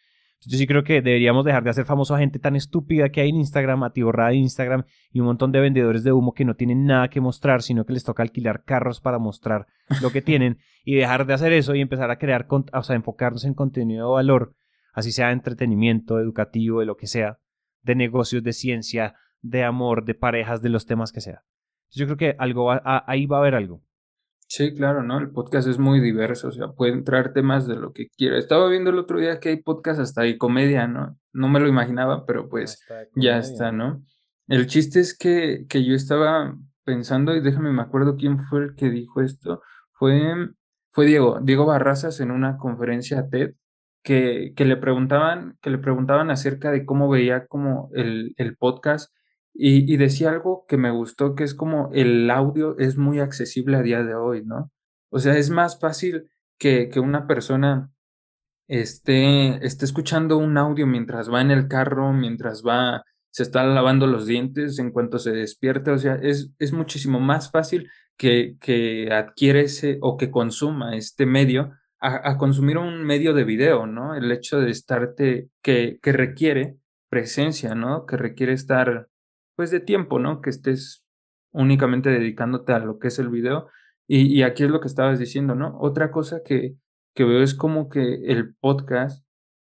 Yo sí creo que deberíamos dejar de hacer famoso a gente tan estúpida que hay en Instagram, atiborrada de Instagram y un montón de vendedores de humo que no tienen nada que mostrar, sino que les toca alquilar carros para mostrar lo que tienen y dejar de hacer eso y empezar a crear, o sea, enfocarnos en contenido de valor, así sea de entretenimiento, educativo, de lo que sea, de negocios, de ciencia, de amor, de parejas, de los temas que sea. Yo creo que algo ahí va a haber algo. Sí, claro, ¿no? El podcast es muy diverso, o sea, puede entrar temas de lo que quiera. Estaba viendo el otro día que hay podcast hasta de comedia, ¿no? No me lo imaginaba, pero pues ya está, ¿no? El chiste es que, que yo estaba pensando, y déjame me acuerdo quién fue el que dijo esto, fue, fue Diego, Diego Barrazas en una conferencia TED, que, que le preguntaban, que le preguntaban acerca de cómo veía como el, el podcast y, decía algo que me gustó, que es como el audio es muy accesible a día de hoy, ¿no? O sea, es más fácil que, que una persona esté, esté escuchando un audio mientras va en el carro, mientras va, se está lavando los dientes, en cuanto se despierta. O sea, es, es muchísimo más fácil que, que adquiere ese o que consuma este medio a, consumir un medio de video, ¿no? El hecho de estarte, que, que requiere presencia, ¿no? Que requiere estar pues de tiempo, ¿no? Que estés únicamente dedicándote a lo que es el video. Y, aquí es lo que estabas diciendo, ¿no? Otra cosa que, que veo es como que el podcast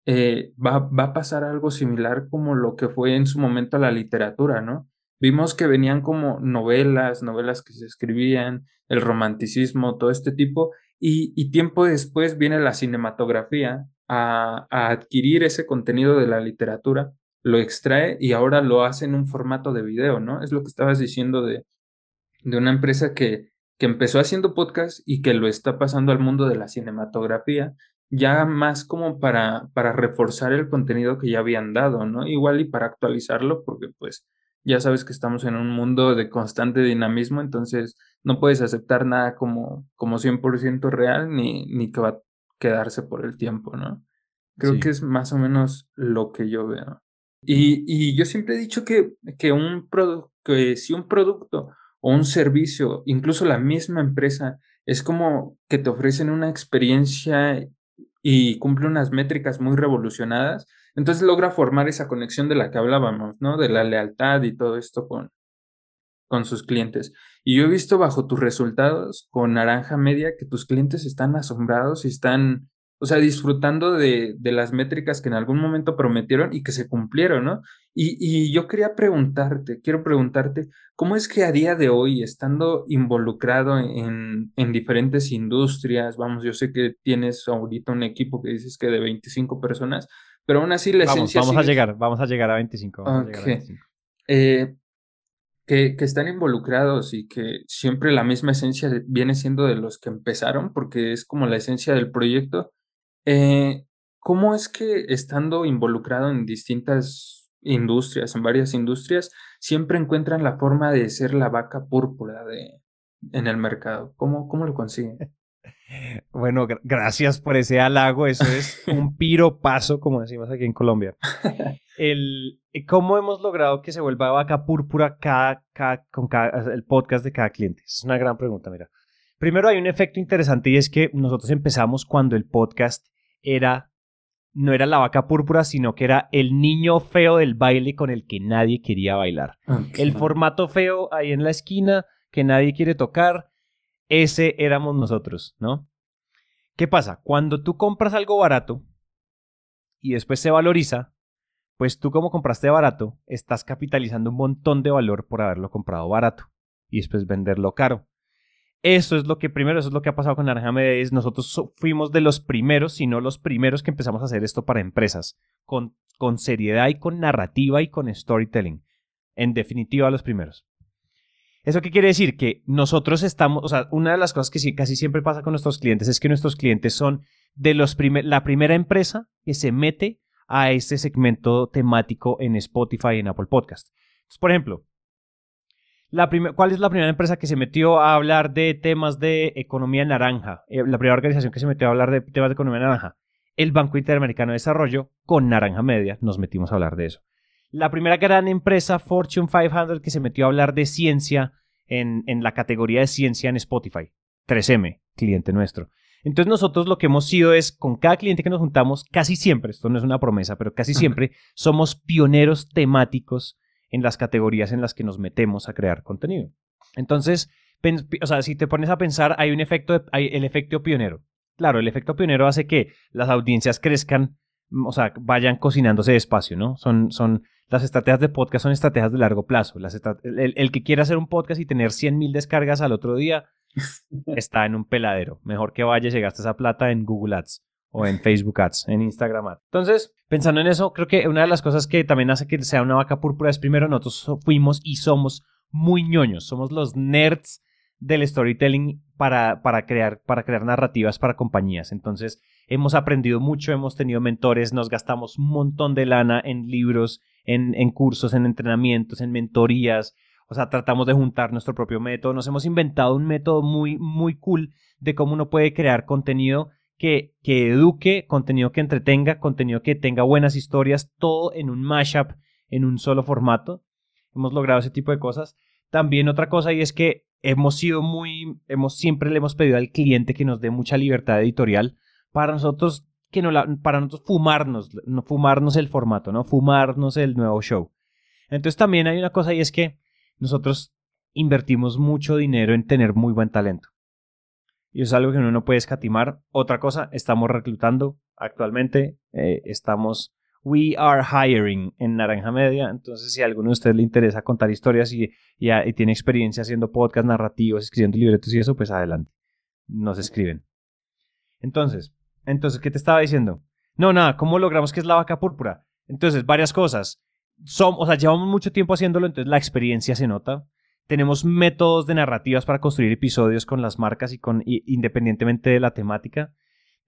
eh, va, va a pasar algo similar como lo que fue en su momento la literatura, ¿no? Vimos que venían como novelas, novelas que se escribían, el romanticismo, todo este tipo, y, y tiempo después viene la cinematografía a, a, adquirir ese contenido de la literatura lo extrae y ahora lo hace en un formato de video, ¿no? Es lo que estabas diciendo de, de una empresa que, que empezó haciendo podcast y que lo está pasando al mundo de la cinematografía, ya más como para, para reforzar el contenido que ya habían dado, ¿no? Igual y para actualizarlo, porque pues ya sabes que estamos en un mundo de constante dinamismo, entonces no puedes aceptar nada como, como 100% real ni, ni que va a quedarse por el tiempo, ¿no? Creo que es más o menos lo que yo veo. Y, yo siempre he dicho que, si un producto o un servicio, incluso la misma empresa, es como que te ofrecen una experiencia y cumple unas métricas muy revolucionadas, entonces logra formar esa conexión de la que hablábamos, ¿no? De la lealtad y todo esto con sus clientes. Y yo he visto bajo tus resultados con Naranja Media que tus clientes están asombrados y están o sea, disfrutando de, de, las métricas que en algún momento prometieron y que se cumplieron, ¿no? Y, y, yo quería preguntarte, quiero preguntarte, ¿cómo es que a día de hoy, estando involucrado en, en diferentes industrias, vamos, yo sé que tienes ahorita un equipo que dices que de 25 personas, pero aún así la vamos, esencia... Vamos a llegar, vamos a llegar a 25. Vamos a llegar a 25. Eh, que, que, están involucrados y que siempre la misma esencia viene siendo de los que empezaron, porque es como la esencia del proyecto, eh, ¿cómo es que estando involucrado en distintas industrias, en varias industrias, siempre encuentran la forma de ser la vaca púrpura de, en el mercado? ¿Cómo, cómo lo consiguen? Bueno, gracias por ese halago. Eso es un piropaso, como decimos aquí en Colombia. El, ¿Cómo hemos logrado que se vuelva vaca púrpura cada, con cada, el podcast de cada cliente? Es una gran pregunta, mira. Primero hay un efecto interesante y es que nosotros empezamos cuando el podcast era no era la vaca púrpura, sino que era el niño feo del baile con el que nadie quería bailar. El formato feo ahí en la esquina que nadie quiere tocar, ese éramos nosotros, ¿no? ¿Qué pasa? Cuando tú compras algo barato y después se valoriza, pues tú como compraste barato, estás capitalizando un montón de valor por haberlo comprado barato y después venderlo caro. Eso es lo que primero, eso es lo que ha pasado con Naranja Media. nosotros fuimos de los primeros, si no los primeros que empezamos a hacer esto para empresas, con, con seriedad y con narrativa y con storytelling. En definitiva, los primeros. ¿Eso qué quiere decir? Que nosotros estamos, o sea, una de las cosas que casi siempre pasa con nuestros clientes es que nuestros clientes son de los la primera empresa que se mete a este segmento temático en Spotify y en Apple Podcast. Entonces, por ejemplo, ¿Cuál es la primera empresa que se metió a hablar de temas de economía naranja? Eh, la primera organización que se metió a hablar de temas de economía naranja. el Banco Interamericano de Desarrollo con Naranja Media nos metimos a hablar de eso. La primera gran empresa Fortune 500 que se metió a hablar de ciencia en, en la categoría de ciencia en Spotify. 3M, cliente nuestro. Entonces nosotros lo que hemos sido es, con cada cliente que nos juntamos, casi siempre, esto no es una promesa, pero casi siempre somos pioneros temáticos en las categorías en las que nos metemos a crear contenido. Entonces, o sea, si te pones a pensar, hay un efecto, hay el efecto pionero. Claro, el efecto pionero hace que las audiencias crezcan, mm, o sea, vayan cocinándose despacio, ¿no? Son, son, las estrategias de podcast son estrategias de largo plazo. el, el, que quiera hacer un podcast y tener 100.000 descargas al otro día está en un peladero. Mejor que vayas y gastes esa plata en Google Ads o en Facebook Ads, en Instagram Ads. Entonces, pensando en eso, creo que una de las cosas que también hace que sea una vaca púrpura es primero nosotros fuimos y somos muy ñoños, somos los nerds del storytelling para, para, crear, para crear narrativas para compañías. Entonces, hemos aprendido mucho, hemos tenido mentores, nos gastamos un montón de lana en libros, en, en cursos, en entrenamientos, en mentorías. O sea, tratamos de juntar nuestro propio método. Nos hemos inventado un método muy, muy cool de cómo uno puede crear contenido que, que eduque, contenido que entretenga, contenido que tenga buenas historias, todo en un mashup, en un solo formato. Hemos logrado ese tipo de cosas. También otra cosa y es que hemos sido muy, hemos siempre le hemos pedido al cliente que nos dé mucha libertad editorial para nosotros que no la, para nosotros fumarnos, no fumarnos el formato, no fumarnos el nuevo show. Entonces también hay una cosa y es que nosotros invertimos mucho dinero en tener muy buen talento. Y es algo que uno no puede escatimar. Otra cosa, estamos reclutando actualmente, eh, estamos We Are Hiring en Naranja Media. Entonces, si a alguno de ustedes le interesa contar historias y, y, tiene experiencia haciendo podcast narrativos, escribiendo libretos y eso, pues adelante. Nos escriben. Entonces, entonces, ¿qué te estaba diciendo? No, nada, ¿cómo logramos que es la vaca púrpura? Entonces, varias cosas. Som, o sea, llevamos mucho tiempo haciéndolo, entonces la experiencia se nota. Tenemos métodos de narrativas para construir episodios con las marcas y con independientemente de la temática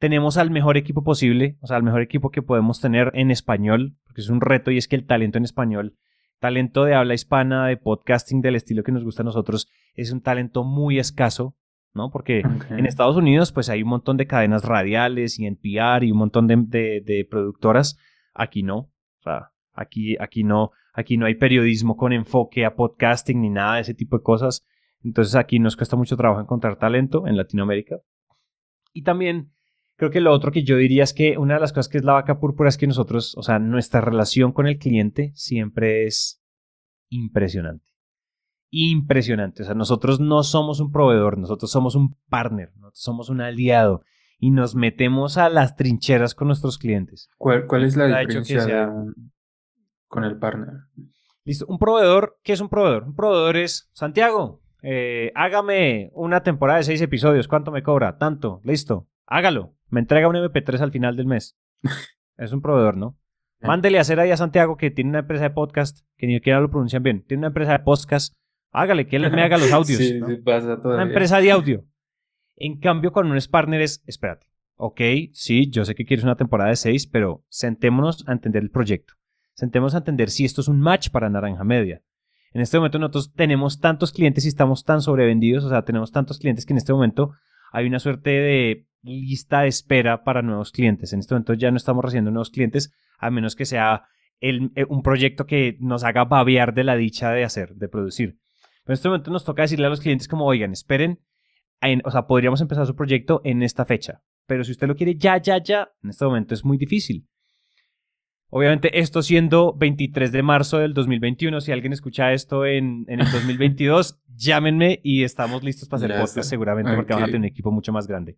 tenemos al mejor equipo posible, o sea, al mejor equipo que podemos tener en español, porque es un reto y es que el talento en español, talento de habla hispana, de podcasting del estilo que nos gusta a nosotros, es un talento muy escaso, ¿no? Porque en Estados Unidos, pues hay un montón de cadenas radiales y NPR y un montón de, de, productoras. Aquí no. O sea, aquí, aquí no, aquí no hay periodismo con enfoque a podcasting ni nada de ese tipo de cosas. Entonces aquí nos cuesta mucho trabajo encontrar talento en Latinoamérica. Y también Creo que lo otro que yo diría es que una de las cosas que es la vaca púrpura es que nosotros, o sea, nuestra relación con el cliente siempre es impresionante. Impresionante. O sea, nosotros no somos un proveedor, nosotros somos un partner, nosotros somos un aliado y nos metemos a las trincheras con nuestros clientes. ¿Cuál, cuál es la diferencia con el partner? Listo. Un proveedor, ¿qué es un proveedor? Un proveedor es, Santiago, eh, hágame una temporada de seis episodios, ¿cuánto me cobra? Tanto, listo, hágalo. Me entrega un MP3 al final del mes. es un proveedor, ¿no? Eh. Mándele a hacer ahí a Santiago que tiene una empresa de podcast, que ni siquiera lo pronuncian bien. Tiene una empresa de podcast. Hágale, que él me haga los audios. sí, sí, pasa Una empresa de audio. En cambio, con un partner es, espérate, ok, sí, yo sé que quieres una temporada de seis, pero sentémonos a entender el proyecto. Sentémonos a entender si esto es un match para Naranja Media. En este momento nosotros tenemos tantos clientes y estamos tan sobrevendidos, o sea, tenemos tantos clientes que en este momento hay una suerte de lista de espera para nuevos clientes. En este momento ya no estamos recibiendo nuevos clientes, a menos que sea eh, un proyecto que nos haga babear de la dicha de hacer, de producir. Pero en este momento nos toca decirle a los clientes como, oigan, esperen, o sea, podríamos empezar su proyecto en esta fecha. Pero si usted lo quiere ya, ya, ya, en este momento es muy difícil. Obviamente, esto siendo 23 de marzo del 2021, si alguien escucha esto en, en el 2022, llámenme y estamos listos para hacer podcast seguramente porque vamos a tener un equipo mucho más grande.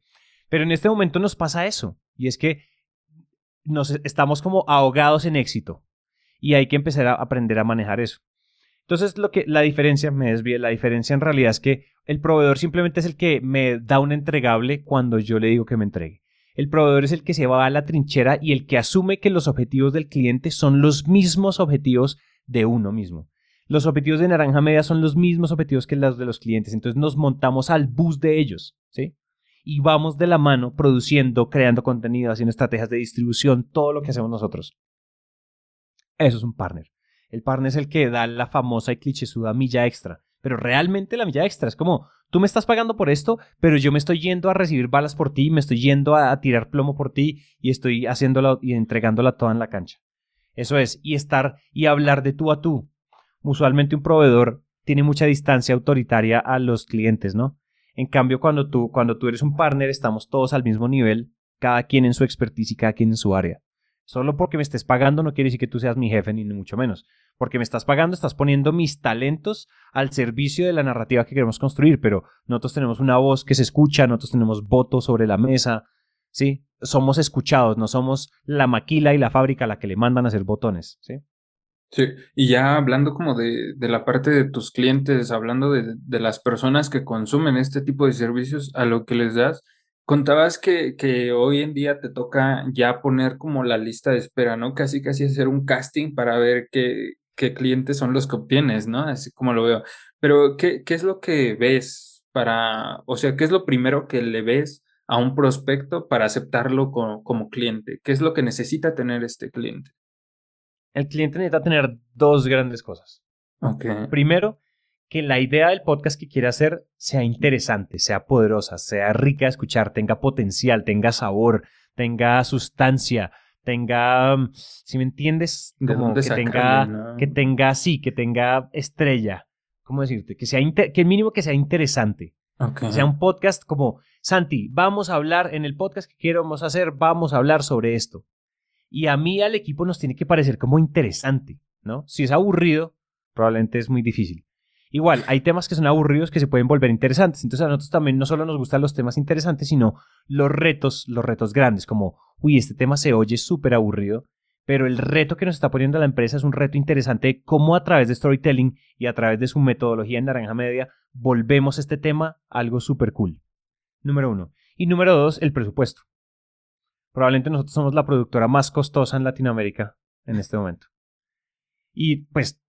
Pero en este momento nos pasa eso, y es que nos estamos como ahogados en éxito y hay que empezar a aprender a manejar eso. Entonces, lo que la diferencia, me desvíe, la diferencia en realidad es que el proveedor simplemente es el que me da un entregable cuando yo le digo que me entregue. El proveedor es el que se va a la trinchera y el que asume que los objetivos del cliente son los mismos objetivos de uno mismo. Los objetivos de Naranja Media son los mismos objetivos que los de los clientes, entonces nos montamos al bus de ellos, ¿sí? y vamos de la mano produciendo, creando contenido, haciendo estrategias de distribución, todo lo que hacemos nosotros. Eso es un partner. El partner es el que da la famosa y clichésuda milla extra. Pero realmente la milla extra es como tú me estás pagando por esto, pero yo me estoy yendo a recibir balas por ti, me estoy yendo a, tirar plomo por ti y estoy haciéndolo y entregándola toda en la cancha. Eso es, y estar y hablar de tú a tú. Usualmente un proveedor tiene mucha distancia autoritaria a los clientes, ¿no? En cambio, cuando tú, cuando tú eres un partner, estamos todos al mismo nivel, cada quien en su expertise y cada quien en su área. Solo porque me estés pagando no quiere decir que tú seas mi jefe, ni mucho menos. Porque me estás pagando, estás poniendo mis talentos al servicio de la narrativa que queremos construir, pero nosotros tenemos una voz que se escucha, nosotros tenemos votos sobre la mesa, ¿sí? Somos escuchados, no somos la maquila y la fábrica a la que le mandan a hacer botones, ¿sí? Sí, y ya hablando como de, de la parte de tus clientes, hablando de, de, las personas que consumen este tipo de servicios, a lo que les das, contabas que, que hoy en día te toca ya poner como la lista de espera, ¿no? Casi, casi hacer un casting para ver qué, qué clientes son los que obtienes, ¿no? Así como lo veo. Pero, ¿qué, qué es lo que ves para, o sea, qué es lo primero que le ves a un prospecto para aceptarlo como, como cliente? ¿Qué es lo que necesita tener este cliente? El cliente necesita tener dos grandes cosas. Okay. Primero, que la idea del podcast que quiere hacer sea interesante, sea poderosa, sea rica de escuchar, tenga potencial, tenga sabor, tenga sustancia, tenga, si me entiendes, como que tenga, que tenga, sí, que tenga estrella. ¿Cómo decirte? Que sea, que el mínimo que sea interesante. Okay. sea un podcast como, Santi, vamos a hablar, en el podcast que queremos hacer, vamos a hablar sobre esto. Y a mí al equipo nos tiene que parecer como interesante, ¿no? Si es aburrido, probablemente es muy difícil. Igual, hay temas que son aburridos que se pueden volver interesantes. Entonces a nosotros también no solo nos gustan los temas interesantes, sino los retos, los retos grandes, como, uy, este tema se oye súper aburrido, pero el reto que nos está poniendo la empresa es un reto interesante, cómo a través de storytelling y a través de su metodología en Naranja Media volvemos este tema algo súper cool. Número uno. Y número dos, el presupuesto. Probablemente nosotros somos la productora más costosa en Latinoamérica en este momento. Y pues,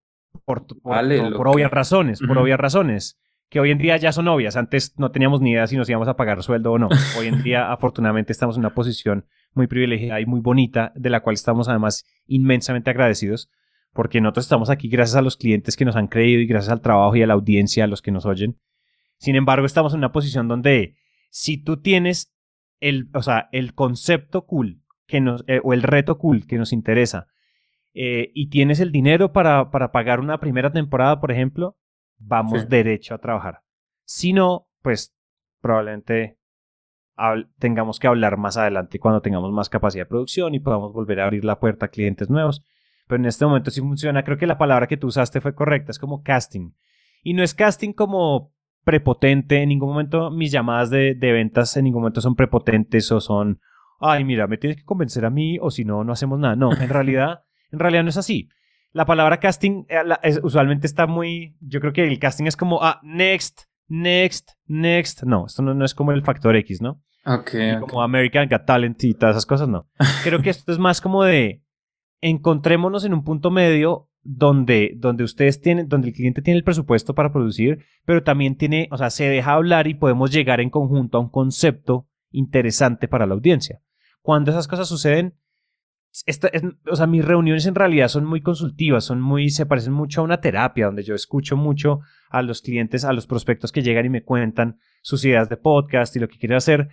por, por, obvias razones, por obvias razones, que hoy en día ya son obvias. Antes no teníamos ni idea si nos íbamos a pagar sueldo o no. Hoy en día, afortunadamente, estamos en una posición muy privilegiada y muy bonita, de la cual estamos además inmensamente agradecidos, porque nosotros estamos aquí gracias a los clientes que nos han creído y gracias al trabajo y a la audiencia, a los que nos oyen. Sin embargo, estamos en una posición donde si tú tienes el, o sea, el concepto cool que nos, eh, o el reto cool que nos interesa eh, y tienes el dinero para, para, pagar una primera temporada, por ejemplo, vamos derecho a trabajar. Si no, pues probablemente tengamos que hablar más adelante cuando tengamos más capacidad de producción y podamos volver a abrir la puerta a clientes nuevos. Pero en este momento sí funciona. Creo que la palabra que tú usaste fue correcta, es como casting. Y no es casting como prepotente, en ningún momento mis llamadas de, ventas en ningún momento son prepotentes o son, ay, mira, me tienes que convencer a mí o si no, no hacemos nada. No, en realidad, en realidad no es así. La palabra casting eh, usualmente está muy, yo creo que el casting es como, ah, next, next, next. No, esto no, es como el factor X, ¿no? Ok. Como American Got Talent y todas esas cosas, no. Creo que esto es más como de encontrémonos en un punto medio donde, donde ustedes tienen, donde el cliente tiene el presupuesto para producir, pero también tiene, o sea, se deja hablar y podemos llegar en conjunto a un concepto interesante para la audiencia. Cuando esas cosas suceden, esta, o sea, mis reuniones en realidad son muy consultivas, son muy, se parecen mucho a una terapia, donde yo escucho mucho a los clientes, a los prospectos que llegan y me cuentan sus ideas de podcast y lo que quieren hacer.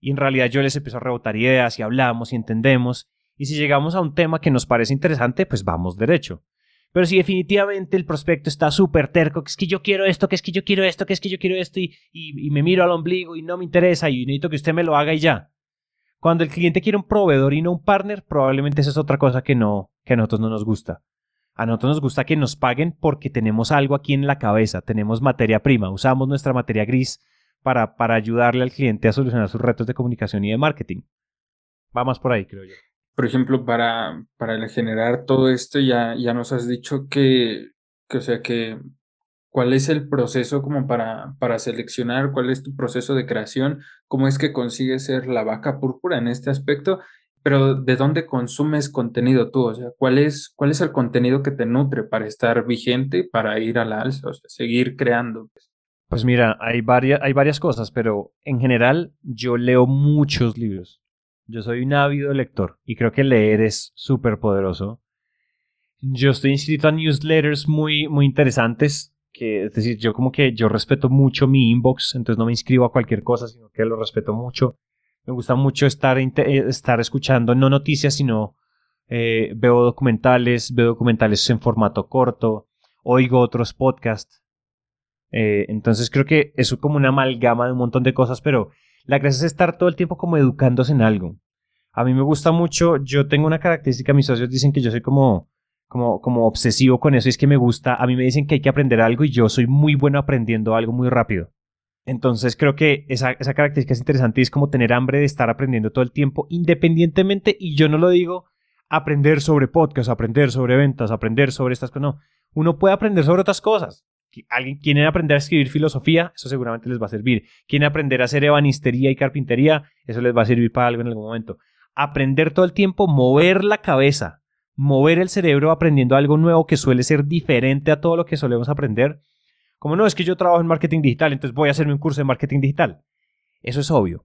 Y en realidad yo les empiezo a rebotar ideas y hablamos y entendemos. Y si llegamos a un tema que nos parece interesante, pues vamos derecho. Pero si definitivamente el prospecto está súper terco, que es que yo quiero esto, que es que yo quiero esto, que es que yo quiero esto, y, y, me miro al ombligo y no me interesa y necesito que usted me lo haga y ya. Cuando el cliente quiere un proveedor y no un partner, probablemente esa es otra cosa que no, que a nosotros no nos gusta. A nosotros nos gusta que nos paguen porque tenemos algo aquí en la cabeza, tenemos materia prima, usamos nuestra materia gris para, para ayudarle al cliente a solucionar sus retos de comunicación y de marketing. Vamos por ahí, creo yo por ejemplo, para, para generar todo esto, ya, ya nos has dicho que, que, o sea, que cuál es el proceso como para, para seleccionar, cuál es tu proceso de creación, cómo es que consigues ser la vaca púrpura en este aspecto, pero ¿de dónde consumes contenido tú? O sea, ¿cuál es, cuál es el contenido que te nutre para estar vigente, para ir a la alza, o sea, seguir creando? Pues mira, hay varias, hay varias cosas, pero en general yo leo muchos libros. Yo soy un ávido lector y creo que leer es súper poderoso. Yo estoy inscrito a newsletters muy, muy interesantes es decir, yo como que yo respeto mucho mi inbox, entonces no me inscribo a cualquier cosa, sino que lo respeto mucho. Me gusta mucho estar, eh, estar escuchando no noticias, sino eh, veo documentales, veo documentales en formato corto, oigo otros podcasts. Eh, entonces creo que eso es como una amalgama de un montón de cosas, pero la gracia es estar todo el tiempo como educándose en algo. A mí me gusta mucho, yo tengo una característica, mis socios dicen que yo soy como, como, como obsesivo con eso, es que me gusta, a mí me dicen que hay que aprender algo y yo soy muy bueno aprendiendo algo muy rápido. Entonces creo que esa, esa característica es interesante y es como tener hambre de estar aprendiendo todo el tiempo, independientemente, y yo no lo digo aprender sobre podcast, aprender sobre ventas, aprender sobre estas cosas, no, uno puede aprender sobre otras cosas. Alguien quiere aprender a escribir filosofía, eso seguramente les va a servir. Quiere aprender a hacer ebanistería y carpintería, eso les va a servir para algo en algún momento. Aprender todo el tiempo, mover la cabeza, mover el cerebro aprendiendo algo nuevo que suele ser diferente a todo lo que solemos aprender. Como no, es que yo trabajo en marketing digital, entonces voy a hacerme un curso de marketing digital. Eso es obvio.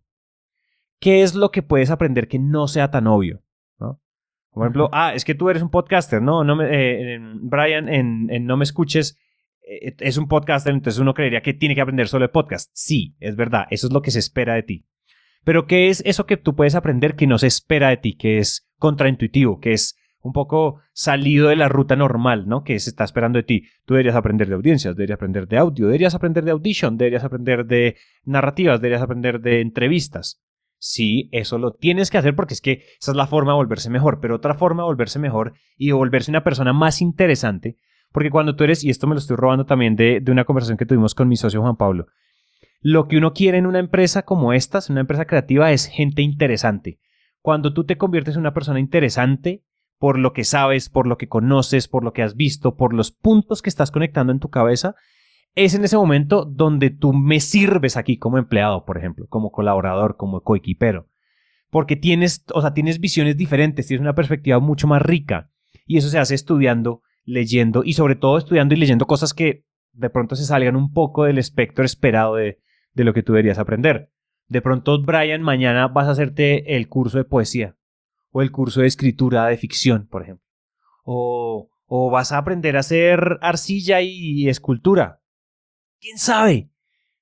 ¿Qué es lo que puedes aprender que no sea tan obvio? Por ejemplo, ah, es que tú eres un podcaster, ¿no? no me, eh, Brian, en, en, No Me Escuches, eh, es un podcaster, entonces uno creería que tiene que aprender solo de podcast. Sí, es verdad, eso es lo que se espera de ti. Pero ¿qué es eso que tú puedes aprender que no se espera de ti, que es contraintuitivo, que es un poco salido de la ruta normal, ¿no? Que se está esperando de ti. Tú deberías aprender de audiencias, deberías aprender de audio, deberías aprender de audition, deberías aprender de narrativas, deberías aprender de entrevistas. Sí, eso lo tienes que hacer porque es que esa es la forma de volverse mejor, pero otra forma de volverse mejor y de volverse una persona más interesante, porque cuando tú eres, y esto me lo estoy robando también de, una conversación que tuvimos con mi socio Juan Pablo, lo que uno quiere en una empresa como esta, en una empresa creativa, es gente interesante. Cuando tú te conviertes en una persona interesante, por lo que sabes, por lo que conoces, por lo que has visto, por los puntos que estás conectando en tu cabeza, es en ese momento donde tú me sirves aquí como empleado, por ejemplo, como colaborador, como coequipero. Porque tienes, o sea, tienes visiones diferentes, tienes una perspectiva mucho más rica. Y eso se hace estudiando, leyendo y sobre todo estudiando y leyendo cosas que de pronto se salgan un poco del espectro esperado de, de lo que tú deberías aprender. De pronto, Brian, mañana vas a hacerte el curso de poesía o el curso de escritura de ficción, por ejemplo. O, o vas a aprender a hacer arcilla y escultura ¿Quién sabe?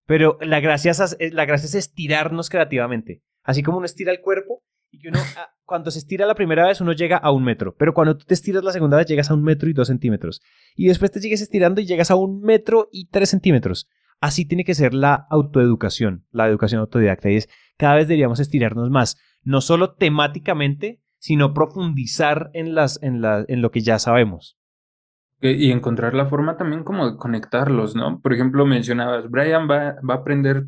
Pero la gracia, es, la gracia es estirarnos creativamente. Así como uno estira el cuerpo y que uno, ah, cuando se estira la primera vez, uno llega a un metro. Pero cuando tú te estiras la segunda vez, llegas a un metro y dos centímetros. Y después te sigues estirando y llegas a un metro y tres centímetros. Así tiene que ser la autoeducación, la educación autodidacta. Y es, cada vez deberíamos estirarnos más. No solo temáticamente, sino profundizar en, las, en, la, en lo que ya sabemos. Y encontrar la forma también como de conectarlos, ¿no? Por ejemplo, mencionabas, Brian va, va a aprender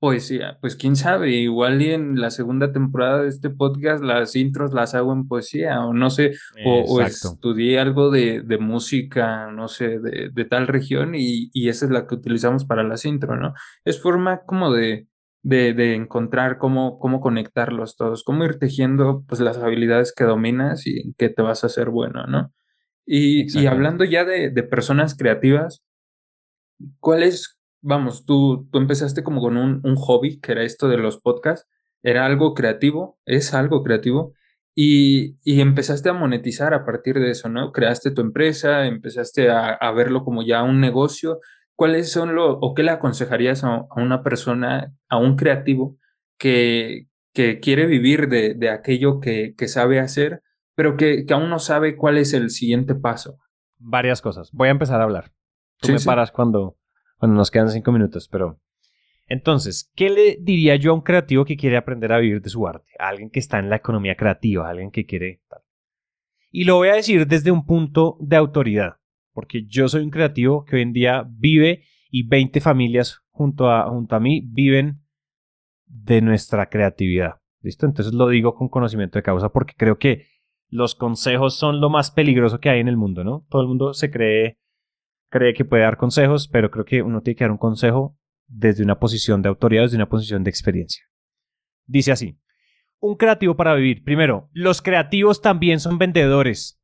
poesía. Pues quién sabe, igual y en la segunda temporada de este podcast las intros las hago en poesía, o no sé, o, estudié algo de, de, música, no sé, de, de tal región y, y, esa es la que utilizamos para las intros, ¿no? Es forma como de, de, de encontrar cómo, cómo conectarlos todos, cómo ir tejiendo pues las habilidades que dominas y en qué te vas a hacer bueno, ¿no? Y, hablando ya de, personas creativas, ¿cuál es, vamos, tú, tú empezaste como con un, hobby, que era esto de los podcasts, era algo creativo, es algo creativo, y, empezaste a monetizar a partir de eso, ¿no? Creaste tu empresa, empezaste a, verlo como ya un negocio. ¿Cuáles son lo, o qué le aconsejarías a, una persona, a un creativo que, que quiere vivir de, de aquello que, que sabe hacer, pero que, aún no sabe cuál es el siguiente paso. Varias cosas. Voy a empezar a hablar. Tú me paras cuando, cuando nos quedan cinco minutos, pero... Entonces, ¿qué le diría yo a un creativo que quiere aprender a vivir de su arte? A alguien que está en la economía creativa, a alguien que quiere... Y lo voy a decir desde un punto de autoridad, porque yo soy un creativo que hoy en día vive y 20 familias junto a, junto a mí viven de nuestra creatividad. ¿Listo? Entonces lo digo con conocimiento de causa porque creo que los consejos son lo más peligroso que hay en el mundo, ¿no? Todo el mundo se cree, cree que puede dar consejos, pero creo que uno tiene que dar un consejo desde una posición de autoridad, desde una posición de experiencia. Dice así, un creativo para vivir. Primero, los creativos también son vendedores.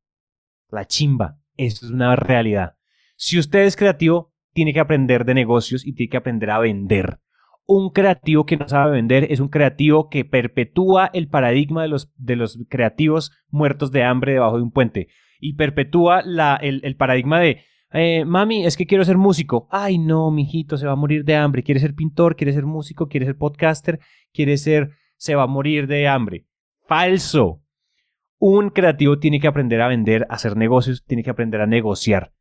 La chimba, eso es una realidad. Si usted es creativo, tiene que aprender de negocios y tiene que aprender a vender un creativo que no sabe vender es un creativo que perpetúa el paradigma de los, de los creativos muertos de hambre debajo de un puente y perpetúa la, el, paradigma de Eh, mami, es que quiero ser músico. Ay, no, mijito, se va a morir de hambre. Quiere ser pintor, quiere ser músico, quiere ser podcaster, quiere ser. Se va a morir de hambre. Falso. Un creativo tiene que aprender a vender, a hacer negocios, tiene que aprender a negociar.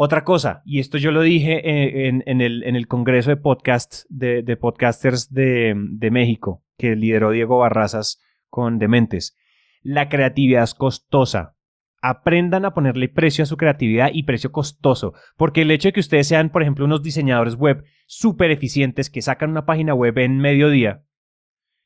Otra cosa, y esto yo lo dije eh, en, el, Congreso de Podcasts de, Podcasters de, de México, que lideró Diego Barrazas con Dementes. La creatividad es costosa. Aprendan a ponerle precio a su creatividad y precio costoso, porque el hecho de que ustedes sean, por ejemplo, unos diseñadores web súper eficientes que sacan una página web en medio día,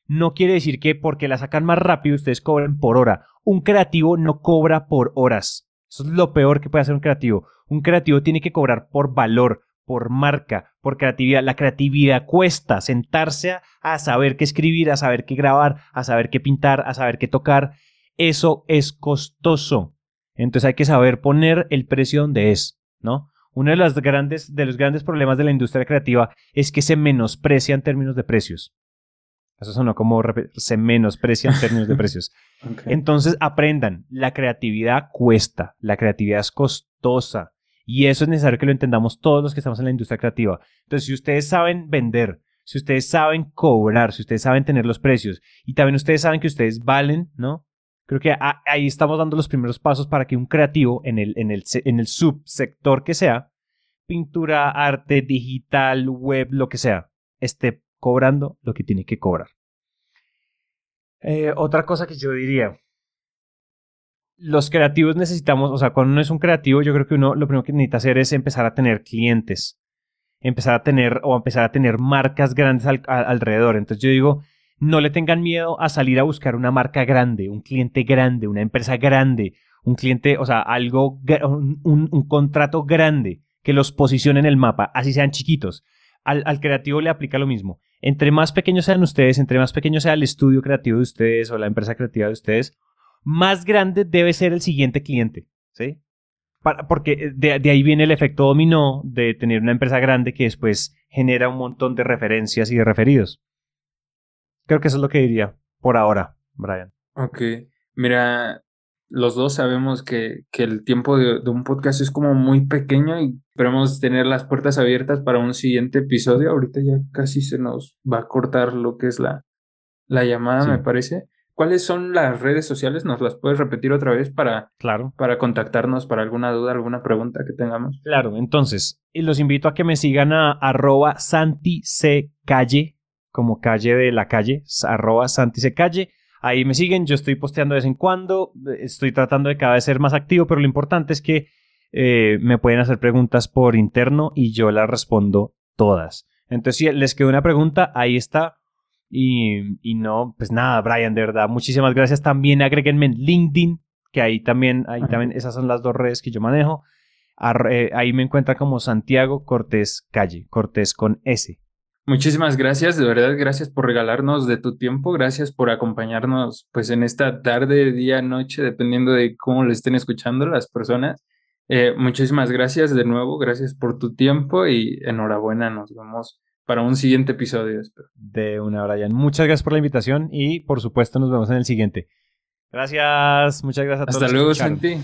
no quiere decir que porque la sacan más rápido ustedes cobren por hora. Un creativo no cobra por horas. Eso es lo peor que puede hacer un creativo. Un creativo tiene que cobrar por valor, por marca, por creatividad. La creatividad cuesta sentarse a, saber qué escribir, a saber qué grabar, a saber qué pintar, a saber qué tocar. Eso es costoso. Entonces hay que saber poner el precio donde es, ¿no? Uno de los grandes, de los grandes problemas de la industria creativa es que se menosprecia en términos de precios. Eso sonó como se menosprecia en términos de precios. Entonces aprendan, la creatividad cuesta, la creatividad es costosa y eso es necesario que lo entendamos todos los que estamos en la industria creativa. Entonces, si ustedes saben vender, si ustedes saben cobrar, si ustedes saben tener los precios y también ustedes saben que ustedes valen, ¿no? Creo que ahí estamos dando los primeros pasos para que un creativo en el, en el, en el subsector que sea, pintura, arte, digital, web, lo que sea, esté cobrando lo que tiene que cobrar. Eh, otra cosa que yo diría, los creativos necesitamos, o sea, cuando uno es un creativo, yo creo que uno lo primero que necesita hacer es empezar a tener clientes, empezar a tener o empezar a tener marcas grandes alrededor. Entonces yo digo, no le tengan miedo a salir a buscar una marca grande, un cliente grande, una empresa grande, un cliente, o sea, algo, un, contrato grande que los posicione en el mapa, así sean chiquitos. Al, creativo le aplica lo mismo. Entre más pequeños sean ustedes, entre más pequeño sea el estudio creativo de ustedes o la empresa creativa de ustedes, más grande debe ser el siguiente cliente, ¿sí? porque de, de, ahí viene el efecto dominó de tener una empresa grande que después genera un montón de referencias y de referidos. Creo que eso es lo que diría por ahora, Brian. Ok, mira, los dos sabemos que, que el tiempo de, de, un podcast es como muy pequeño y esperamos tener las puertas abiertas para un siguiente episodio. Ahorita ya casi se nos va a cortar lo que es la, la llamada, me parece. ¿Cuáles son las redes sociales? ¿Nos las puedes repetir otra vez para, claro. para contactarnos para alguna duda, alguna pregunta que tengamos? Claro, entonces, los invito a que me sigan a arroba calle, como calle de la calle, arroba calle. Ahí me siguen, yo estoy posteando de vez en cuando, estoy tratando de cada vez ser más activo, pero lo importante es que eh, me pueden hacer preguntas por interno y yo las respondo todas. Entonces, si les quedó una pregunta, ahí está y, no, pues nada, Brian, de verdad, muchísimas gracias. También agréguenme en LinkedIn, que ahí también, ahí también, esas son las dos redes que yo manejo. Ahí me encuentra como Santiago Cortés Calle, Cortés con S. Muchísimas gracias, de verdad, gracias por regalarnos de tu tiempo, gracias por acompañarnos pues en esta tarde, día, noche, dependiendo de cómo lo estén escuchando las personas. Eh, muchísimas gracias de nuevo, gracias por tu tiempo y enhorabuena, nos vemos para un siguiente episodio. Espero. De una, Brian. Muchas gracias por la invitación y por supuesto nos vemos en el siguiente. Gracias, muchas gracias a todos. Hasta luego, Santi.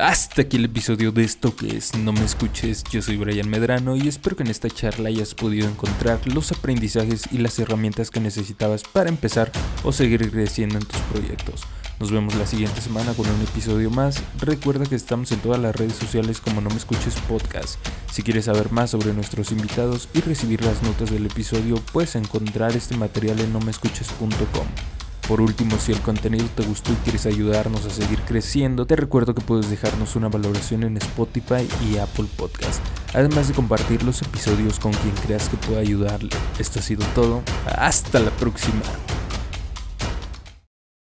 Hasta aquí el episodio de esto que es No me escuches, yo soy Brian Medrano y espero que en esta charla hayas podido encontrar los aprendizajes y las herramientas que necesitabas para empezar o seguir creciendo en tus proyectos. Nos vemos la siguiente semana con un episodio más. Recuerda que estamos en todas las redes sociales como No Me Escuches Podcast. Si quieres saber más sobre nuestros invitados y recibir las notas del episodio, puedes encontrar este material en nomescuches.com. Por último, si el contenido te gustó y quieres ayudarnos a seguir creciendo, te recuerdo que puedes dejarnos una valoración en Spotify y Apple Podcast, además de compartir los episodios con quien creas que pueda ayudarle. Esto ha sido todo. Hasta la próxima.